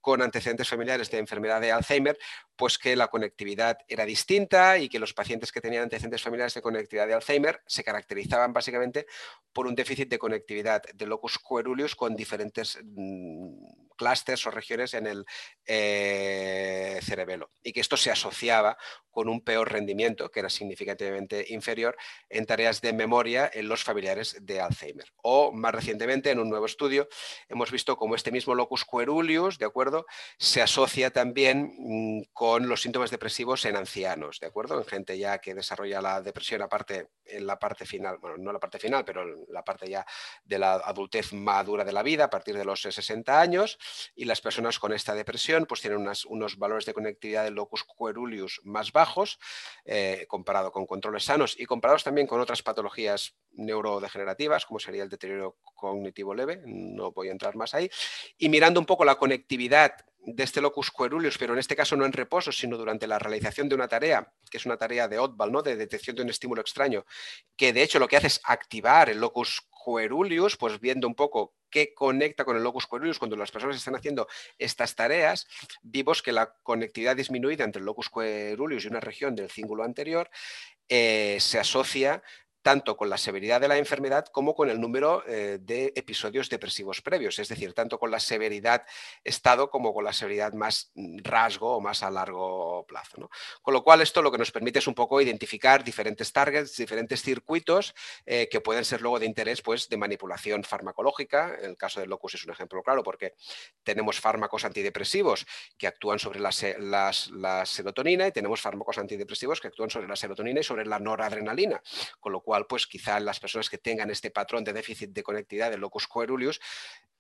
con antecedentes familiares de enfermedad de Alzheimer, pues que la conectividad era distinta y que los pacientes que tenían antecedentes familiares de conectividad de Alzheimer se caracterizaban básicamente por un déficit de conectividad de locus coeruleus con diferentes mm, clústeres o regiones en el eh, cerebelo y que esto se asociaba con un peor rendimiento, que era significativamente inferior, en tareas de memoria en los familiares de Alzheimer. O más recientemente, en un nuevo estudio, hemos visto cómo este mismo locus coeruleus, ¿de acuerdo?, se asocia también con mm, con los síntomas depresivos en ancianos, ¿de acuerdo? En gente ya que desarrolla la depresión aparte en la parte final, bueno, no la parte final, pero la parte ya de la adultez madura de la vida a partir de los 60 años y las personas con esta depresión pues tienen unos valores de conectividad del locus coeruleus más bajos eh, comparado con controles sanos y comparados también con otras patologías neurodegenerativas como sería el deterioro cognitivo leve, no voy a entrar más ahí, y mirando un poco la conectividad de este locus coeruleus, pero en este caso no en reposo, sino durante la realización de una tarea, que es una tarea de Oddball, ¿no? de detección de un estímulo extraño, que de hecho lo que hace es activar el locus coeruleus, pues viendo un poco qué conecta con el locus coeruleus cuando las personas están haciendo estas tareas, vimos que la conectividad disminuida entre el locus coeruleus y una región del cíngulo anterior eh, se asocia tanto con la severidad de la enfermedad como con el número eh, de episodios depresivos previos, es decir, tanto con la severidad estado como con la severidad más mm, rasgo o más a largo plazo. Con lo cual, esto lo que nos permite es un poco identificar diferentes targets, diferentes circuitos eh, que pueden ser luego de interés pues, de manipulación farmacológica. El caso del locus es un ejemplo claro porque tenemos fármacos antidepresivos que actúan sobre la, la serotonina y tenemos fármacos antidepresivos que actúan sobre la serotonina y sobre la noradrenalina, con lo cual pues quizá las personas que tengan este patrón de déficit de conectividad del locus coeruleus,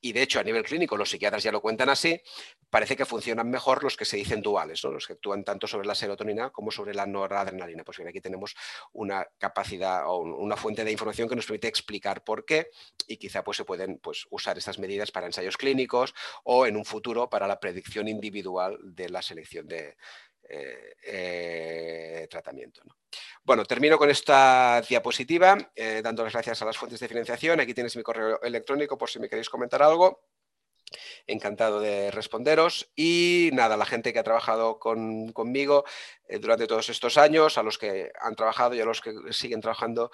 y de hecho a nivel clínico los psiquiatras ya lo cuentan así, parece que funcionan mejor los que se dicen duales, los que actúan tanto sobre la serotonina como sobre la noradrenalina. Pues bien, aquí tenemos una capacidad o una fuente de información que nos permite explicar por qué y quizá pues, se pueden pues, usar estas medidas para ensayos clínicos o en un futuro para la predicción individual de la selección de, eh, eh, tratamiento. Bueno, termino con esta diapositiva, eh, dando las gracias a las fuentes de financiación. Aquí tienes mi correo electrónico por si me queréis comentar algo. Encantado de responderos. Y nada, la gente que ha trabajado conmigo durante todos estos años, a los que han trabajado y a los que siguen trabajando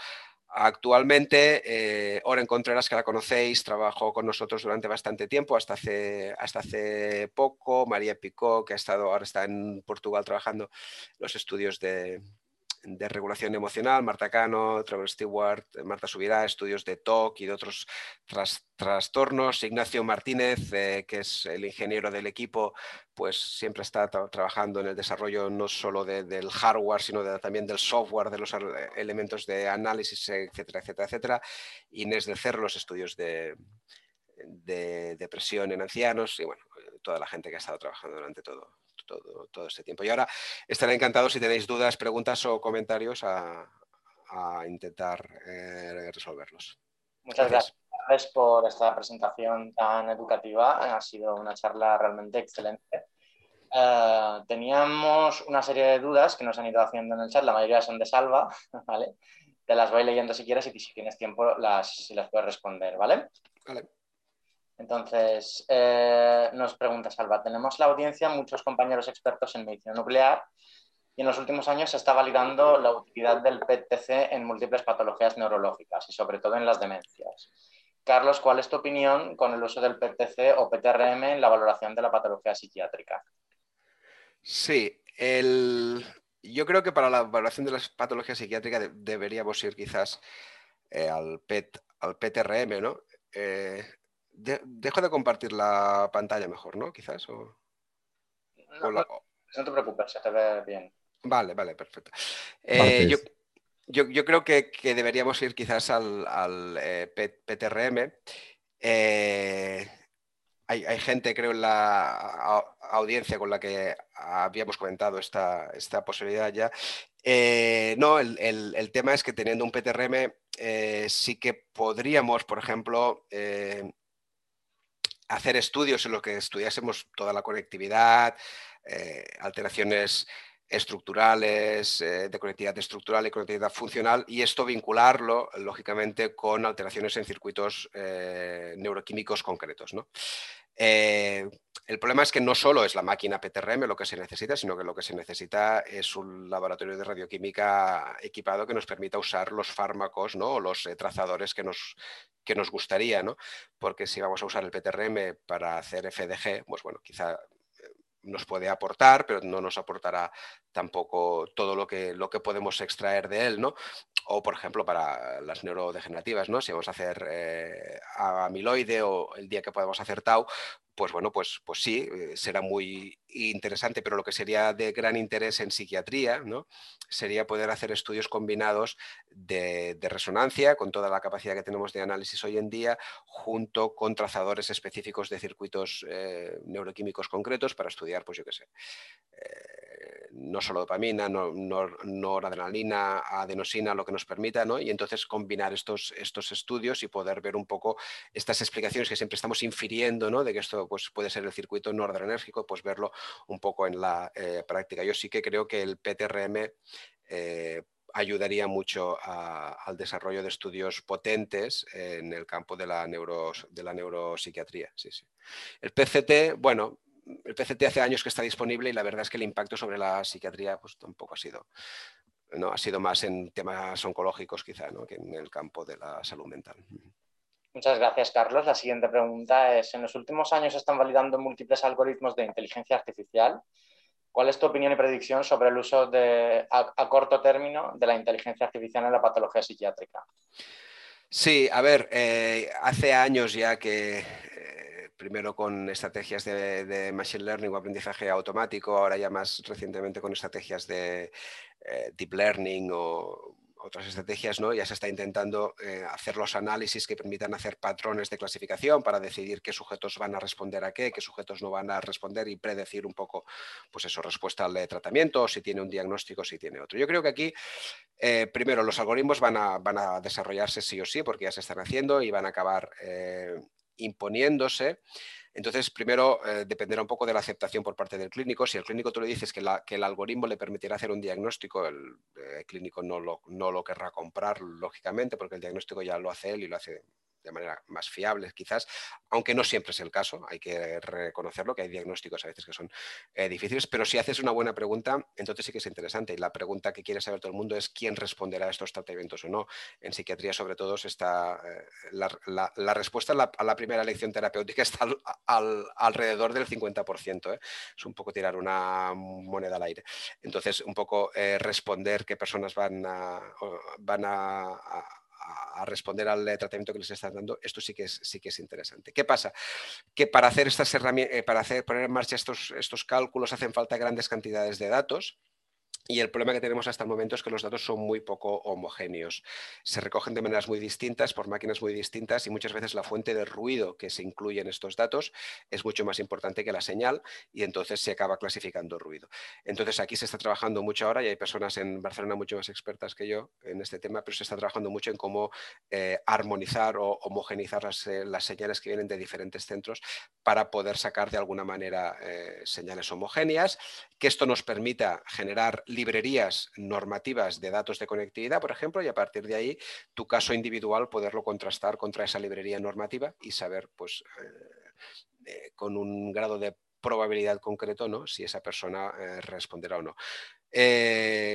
Actualmente, eh, Oren Contreras, que la conocéis, trabajó con nosotros durante bastante tiempo, hasta hace, hasta hace poco. María Picó, que ha estado, ahora está en Portugal trabajando los estudios de, de regulación emocional, Marta Cano, Trevor Stewart, Marta Subirá, estudios de TOC y de otros trastornos. Ignacio Martínez, eh, que es el ingeniero del equipo, pues siempre está trabajando en el desarrollo no solo del hardware, sino también del software, de los elementos de análisis, etcétera, etcétera, etcétera. Inés del Cerro, los estudios de, de depresión en ancianos y bueno, toda la gente que ha estado trabajando durante todo, todo, este tiempo. Y ahora estaré encantado si tenéis dudas, preguntas o comentarios a, intentar eh, resolverlos. Muchas gracias. por esta presentación tan educativa. Ha sido una charla realmente excelente. Eh, teníamos una serie de dudas que nos han ido haciendo en el chat, la mayoría son de Salva, [LAUGHS] ¿vale? Te las voy leyendo si quieres y si tienes tiempo las, si las puedes responder, ¿vale? Vale. Entonces, eh, nos pregunta Salva, tenemos la audiencia muchos compañeros expertos en medicina nuclear y en los últimos años se está validando la utilidad del PET-TC en múltiples patologías neurológicas y sobre todo en las demencias. Carlos, ¿cuál es tu opinión con el uso del PET-TC o PTRM en la valoración de la patología psiquiátrica? Sí, yo creo que para la valoración de las patologías psiquiátricas deberíamos ir quizás eh, al, PET, al PTRM, ¿no? Eh, dejo de compartir la pantalla mejor, ¿no? Quizás. O, no, te preocupes, se te ve bien. Vale, vale, perfecto. Eh, yo, creo que, deberíamos ir quizás al, eh, PTRM. Eh, hay, gente, creo, en la audiencia con la que habíamos comentado esta, esta posibilidad ya. no, el, el, tema es que teniendo un PTRM sí que podríamos, por ejemplo, hacer estudios en los que estudiásemos toda la conectividad, eh, alteraciones estructurales, eh, de conectividad estructural y conectividad funcional, y esto vincularlo, lógicamente, con alteraciones en circuitos eh, neuroquímicos concretos. El problema es que no solo es la máquina PTRM lo que se necesita, sino que lo que se necesita es un laboratorio de radioquímica equipado que nos permita usar los fármacos ¿no? o los trazadores que nos, que nos gustaría, ¿no? Porque si vamos a usar el PTRM para hacer FDG, pues bueno, quizá eh, nos puede aportar, pero no nos aportará tampoco todo lo que, lo que podemos extraer de él, ¿no? O, por ejemplo, para las neurodegenerativas, ¿no? Si vamos a hacer eh, amiloide o el día que podemos hacer tau, pues bueno, pues, pues sí, eh, será muy interesante, pero lo que sería de gran interés en psiquiatría ¿no? sería poder hacer estudios combinados de, resonancia con toda la capacidad que tenemos de análisis hoy en día, junto con trazadores específicos de circuitos eh, neuroquímicos concretos para estudiar, pues yo qué sé, eh, no solo dopamina, no, noradrenalina, adenosina, lo que nos permita, ¿no? y entonces combinar estos, estudios y poder ver un poco estas explicaciones que siempre estamos infiriendo ¿no? de que esto pues, puede ser el circuito noradrenérgico, pues verlo un poco en la eh, práctica. Yo sí que creo que el PTRM eh, ayudaría mucho al desarrollo de estudios potentes en el campo de la, de la neuropsiquiatría. Sí, sí. El PCT, bueno, el PCT hace años que está disponible y la verdad es que el impacto sobre la psiquiatría pues, tampoco ha sido, no, ha sido más en temas oncológicos quizá que en el campo de la salud mental. Muchas gracias, Carlos. La siguiente pregunta es, en los últimos años se están validando múltiples algoritmos de inteligencia artificial. ¿Cuál es tu opinión y predicción sobre el uso de, a, corto término de la inteligencia artificial en la patología psiquiátrica? Sí, a ver, eh, hace años ya que primero con estrategias de, machine learning o aprendizaje automático, ahora ya más recientemente con estrategias de eh, deep learning o otras estrategias, ¿no? ya se está intentando eh, hacer los análisis que permitan hacer patrones de clasificación para decidir qué sujetos van a responder a qué, qué sujetos no van a responder y predecir un poco, pues eso, respuesta al tratamiento, si tiene un diagnóstico, si tiene otro. Yo creo que aquí, eh, primero, los algoritmos van a, van a, desarrollarse sí o sí, porque ya se están haciendo y van a acabar imponiéndose. Entonces, primero eh, dependerá un poco de la aceptación por parte del clínico. Si el clínico tú le dices que, el algoritmo le permitirá hacer un diagnóstico, el, eh, clínico no lo, no lo querrá comprar, lógicamente, porque el diagnóstico ya lo hace él y lo hace de manera más fiable quizás, aunque no siempre es el caso, hay que reconocerlo, que hay diagnósticos a veces que son eh, difíciles, pero si haces una buena pregunta, entonces sí que es interesante. Y la pregunta que quiere saber todo el mundo es quién responderá a estos tratamientos o no. En psiquiatría, sobre todo, está eh, la, respuesta a la, primera elección terapéutica [LAUGHS] está alrededor del 50%. ¿eh? Es un poco tirar una moneda al aire. Entonces, un poco responder qué personas van van a, responder al tratamiento que les están dando, esto sí que es, sí que es interesante. ¿Qué pasa? Que para hacer estas herramientas, eh, para poner en marcha estos, estos cálculos hacen falta grandes cantidades de datos y el problema que tenemos hasta el momento es que los datos son muy poco homogéneos. Se recogen de maneras muy distintas, por máquinas muy distintas, y muchas veces la fuente de ruido que se incluye en estos datos es mucho más importante que la señal, y entonces se acaba clasificando ruido. Entonces aquí se está trabajando mucho ahora, y hay personas en Barcelona mucho más expertas que yo en este tema, pero se está trabajando mucho en cómo eh, armonizar o homogenizar eh, las, señales que vienen de diferentes centros para poder sacar de alguna manera eh, señales homogéneas, que esto nos permita generar librerías normativas de datos de conectividad, por ejemplo, y a partir de ahí tu caso individual poderlo contrastar contra esa librería normativa y saber, pues, eh, eh, con un grado de probabilidad concreto, ¿no? Si esa persona eh, responderá o no.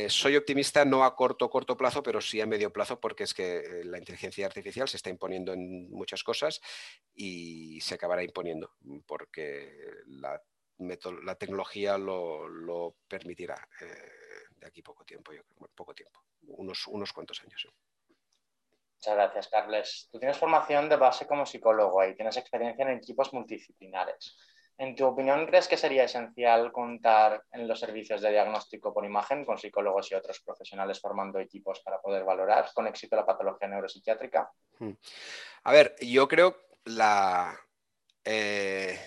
soy optimista no a corto corto plazo, pero sí a medio plazo, porque es que la inteligencia artificial se está imponiendo en muchas cosas y se acabará imponiendo, porque la, la tecnología lo, permitirá aquí poco tiempo, yo creo, poco tiempo, unos, unos cuantos años. Muchas gracias, Carles. Tú tienes formación de base como psicólogo y tienes experiencia en equipos multidisciplinares. En tu opinión, ¿crees que sería esencial contar en los servicios de diagnóstico por imagen con psicólogos y otros profesionales formando equipos para poder valorar con éxito la patología neuropsiquiátrica? Hmm. A ver, yo creo la, eh,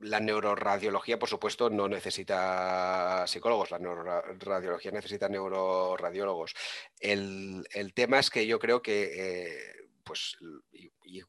la neuroradiología, por supuesto, no necesita psicólogos, la neuroradiología necesita neuroradiólogos. El, tema es que yo creo que, eh, pues,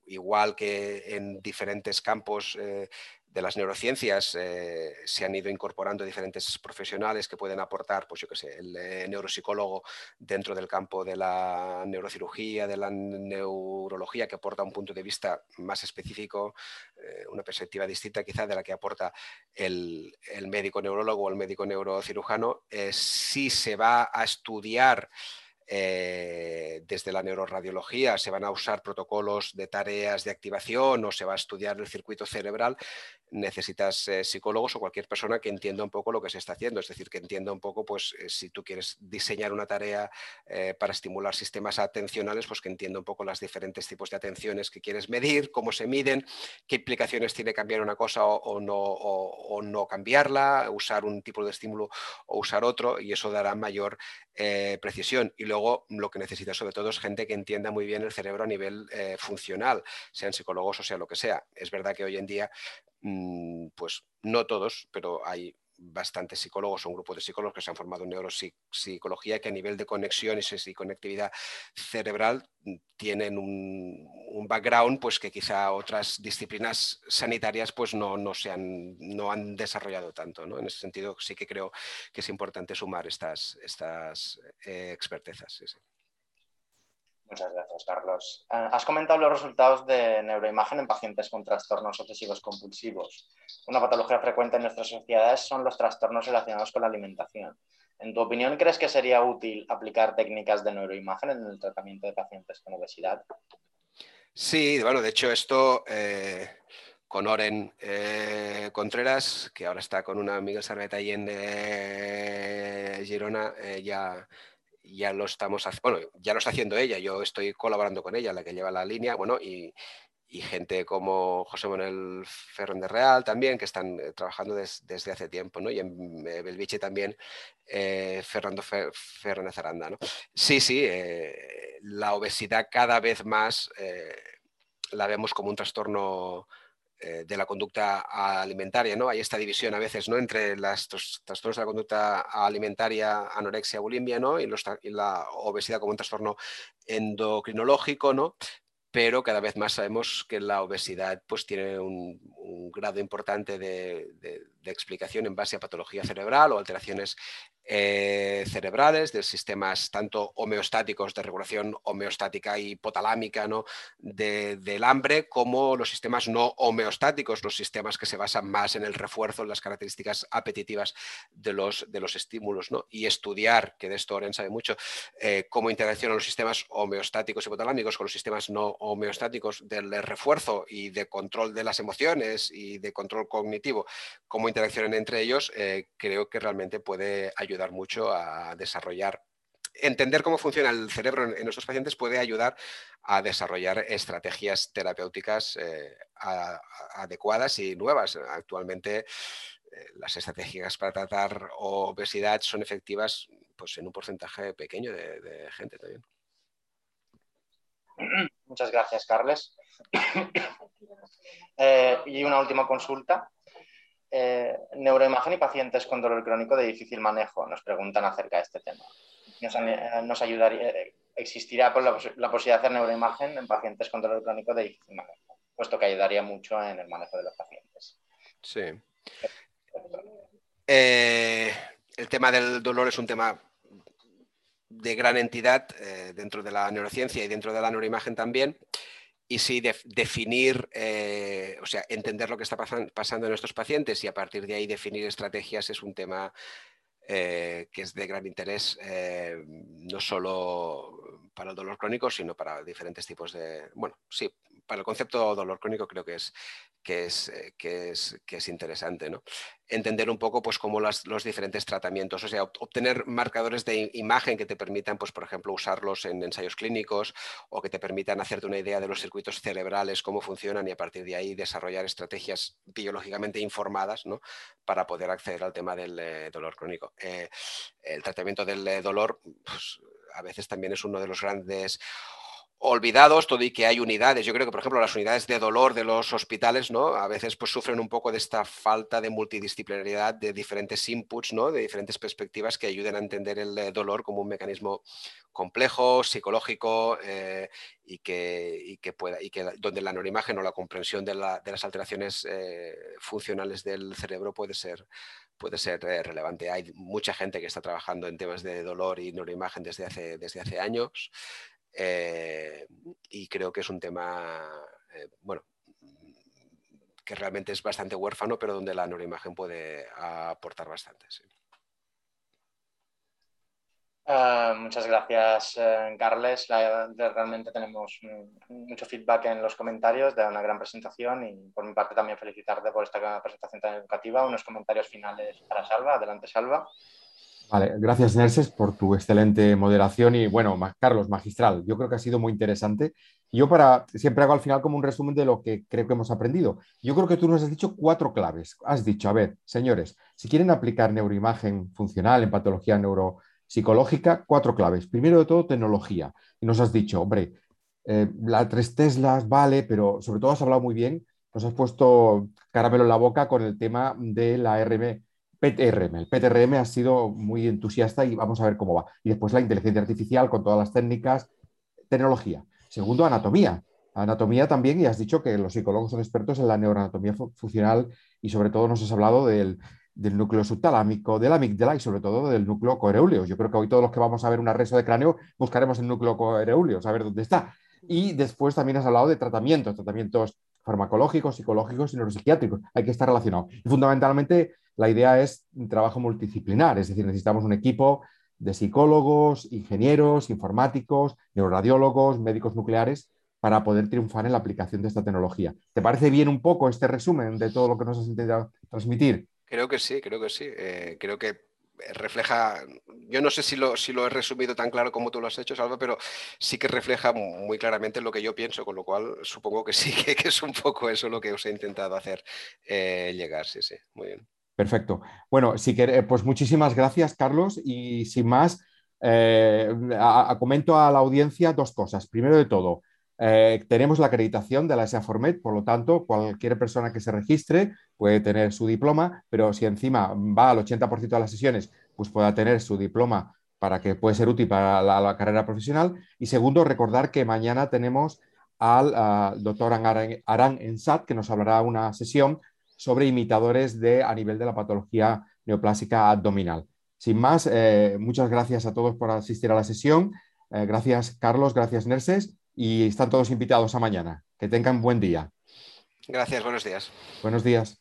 igual que en diferentes campos eh, de las neurociencias eh, se han ido incorporando diferentes profesionales que pueden aportar, pues yo qué sé, el eh, neuropsicólogo dentro del campo de la neurocirugía, de la neurología, que aporta un punto de vista más específico, eh, una perspectiva distinta quizá de la que aporta el, el médico neurólogo o el médico neurocirujano. si se va a estudiar eh, desde la neuroradiología se van a usar protocolos de tareas de activación o se va a estudiar el circuito cerebral, necesitas eh, psicólogos o cualquier persona que entienda un poco lo que se está haciendo, es decir, que entienda un poco, pues, eh, si tú quieres diseñar una tarea para estimular sistemas atencionales, pues que entienda un poco los diferentes tipos de atenciones que quieres medir, cómo se miden, qué implicaciones tiene cambiar una cosa o, no, o, no, cambiarla, usar un tipo de estímulo o usar otro, y eso dará mayor precisión. Y luego lo que necesitas sobre todo es gente que entienda muy bien el cerebro a nivel funcional, sean psicólogos o sea lo que sea. Es verdad que hoy en día Mm, pues no todos, pero hay bastantes psicólogos o un grupo de psicólogos que se han formado en neuropsicología que a nivel de conexiones y conectividad cerebral mm, tienen un, background pues que quizá otras disciplinas sanitarias pues no, no, se han, no han desarrollado tanto. ¿no? En ese sentido sí que creo que es importante sumar estas, estas eh, expertezas. Muchas gracias, Carlos. Eh, has comentado los resultados de neuroimagen en pacientes con trastornos obsesivos compulsivos. Una patología frecuente en nuestras sociedades son los trastornos relacionados con la alimentación. En tu opinión, ¿crees que sería útil aplicar técnicas de neuroimagen en el tratamiento de pacientes con obesidad? Sí, bueno, de hecho esto eh, con Oren eh, Contreras, que ahora está con una Miguel Sarveta ahí en Girona, ya ya lo estamos bueno, ya lo está haciendo ella, yo estoy colaborando con ella, la que lleva la línea, bueno, y, gente como José Manuel Fernández Real también, que están eh, trabajando desde hace tiempo, ¿no? Y en eh, Belviche también eh, Fernando Fernández Aranda, ¿no? Sí, sí, la obesidad cada vez más la vemos como un trastorno eh, de la conducta alimentaria, ¿no? Hay esta división a veces, ¿no? Entre las trastornos de la conducta alimentaria, anorexia, bulimia, ¿no? Y, la obesidad como un trastorno endocrinológico, ¿no? Pero cada vez más sabemos que la obesidad pues, tiene un, grado importante de, explicación en base a patología cerebral o alteraciones eh, cerebrales, de sistemas tanto homeostáticos de regulación homeostática y hipotalámica ¿no? del hambre, como los sistemas no homeostáticos, los sistemas que se basan más en el refuerzo, en las características apetitivas de los, de los estímulos. ¿no? Y estudiar, que de esto Oren sabe mucho, eh, cómo interaccionan los sistemas homeostáticos y hipotalámicos con los sistemas no homeostáticos del refuerzo y de control de las emociones y de control cognitivo, cómo interaccionan entre ellos, eh, creo que realmente puede ayudar ayudar mucho a desarrollar entender cómo funciona el cerebro en, nuestros pacientes puede ayudar a desarrollar estrategias terapéuticas eh, adecuadas y nuevas. Actualmente eh, las estrategias para tratar obesidad son efectivas pues, en un porcentaje pequeño de, gente también. Muchas gracias, Carles. [COUGHS] Eh, y una última consulta. Eh, neuroimagen y pacientes con dolor crónico de difícil manejo nos preguntan acerca de este tema. Nos, ayudaría, eh, existirá la, posibilidad de hacer neuroimagen en pacientes con dolor crónico de difícil manejo, puesto que ayudaría mucho en el manejo de los pacientes. Sí. Eh, el tema del dolor es un tema de gran entidad dentro de la neurociencia y dentro de la neuroimagen también y sí definir, eh, o sea, entender lo que está pasando en nuestros pacientes y a partir de ahí definir estrategias es un tema eh, que es de gran interés, eh, no solo para el dolor crónico, sino para diferentes tipos de, bueno, sí, para el concepto dolor crónico creo que es, que es, que es, que es interesante. ¿no? Entender un poco pues, cómo los diferentes tratamientos, o sea, obtener marcadores de imagen que te permitan, pues, por ejemplo, usarlos en ensayos clínicos o que te permitan hacerte una idea de los circuitos cerebrales, cómo funcionan y a partir de ahí desarrollar estrategias biológicamente informadas ¿no? para poder acceder al tema del eh, dolor crónico. Eh, el tratamiento del dolor pues, a veces también es uno de los grandes olvidados, todo y que hay unidades. Yo creo que, por ejemplo, las unidades de dolor de los hospitales, ¿no? A veces pues, sufren un poco de esta falta de multidisciplinaridad de diferentes inputs, ¿no? De diferentes perspectivas que ayuden a entender el eh, dolor como un mecanismo complejo, psicológico eh, y, que, que pueda, y que donde la neuroimagen o la comprensión de, las alteraciones eh, funcionales del cerebro puede ser, puede ser relevante. Hay mucha gente que está trabajando en temas de dolor y neuroimagen desde hace, desde hace años. Eh, y creo que es un tema, eh, bueno, que realmente es bastante huérfano, pero donde la neuroimagen puede aportar bastante. Uh, muchas gracias, uh, Carles. Realmente tenemos mucho feedback en los comentarios de una gran presentación y por mi parte también felicitarte por esta presentación tan educativa. Unos comentarios finales para Salva. Adelante, Salva. Vale, gracias Nerses por tu excelente moderación y bueno, Carlos, magistral, yo creo que ha sido muy interesante. Yo para siempre hago al final como un resumen de lo que creo que hemos aprendido. Yo creo que tú nos has dicho cuatro claves. Has dicho, a ver, señores, si quieren aplicar neuroimagen funcional en patología neuropsicológica, cuatro claves. Primero de todo, tecnología. Y nos has dicho, hombre, eh, la tres Teslas vale, pero sobre todo has hablado muy bien, nos has puesto caramelo en la boca con el tema de la RM PTRM. El PTRM ha sido muy entusiasta y vamos a ver cómo va. Y después la inteligencia artificial con todas las técnicas, tecnología. Segundo, anatomía. Anatomía también, y has dicho que los psicólogos son expertos en la neuroanatomía funcional y sobre todo nos has hablado del, núcleo subtalámico, de la amígdala y sobre todo del núcleo coereúleo. Yo creo que hoy todos los que vamos a ver un arresto de cráneo buscaremos el núcleo coereúleo, saber dónde está. Y después también has hablado de tratamientos, tratamientos farmacológicos, psicológicos y neuropsiquiátricos. Hay que estar relacionado. Y fundamentalmente la idea es trabajo multidisciplinar, es decir, necesitamos un equipo de psicólogos, ingenieros, informáticos, neuroradiólogos, médicos nucleares para poder triunfar en la aplicación de esta tecnología. ¿Te parece bien un poco este resumen de todo lo que nos has intentado transmitir? Creo que sí, creo que sí. Eh, creo que refleja, yo no sé si lo, si lo he resumido tan claro como tú lo has hecho, Salva, pero sí que refleja muy claramente lo que yo pienso, con lo cual supongo que sí, [LAUGHS] que, es un poco eso lo que os he intentado hacer eh, llegar, sí, sí, muy bien. Perfecto. Bueno, si quer, pues muchísimas gracias, Carlos, y sin más, eh, comento a la audiencia dos cosas. Primero de todo, eh, tenemos la acreditación de la SEA-Formet, por lo tanto, cualquier persona que se registre puede tener su diploma, pero si encima va al 80% de las sesiones, pues pueda tener su diploma para que puede ser útil para la, carrera profesional. Y segundo, recordar que mañana tenemos al doctor Arán Ensat, que nos hablará una sesión sobre imitadores de, a nivel de la patología neoplásica abdominal. Sin más, eh, muchas gracias a todos por asistir a la sesión. Eh, gracias, Carlos, gracias, Nerses y están todos invitados a mañana. Que tengan buen día. Gracias, buenos días. Buenos días.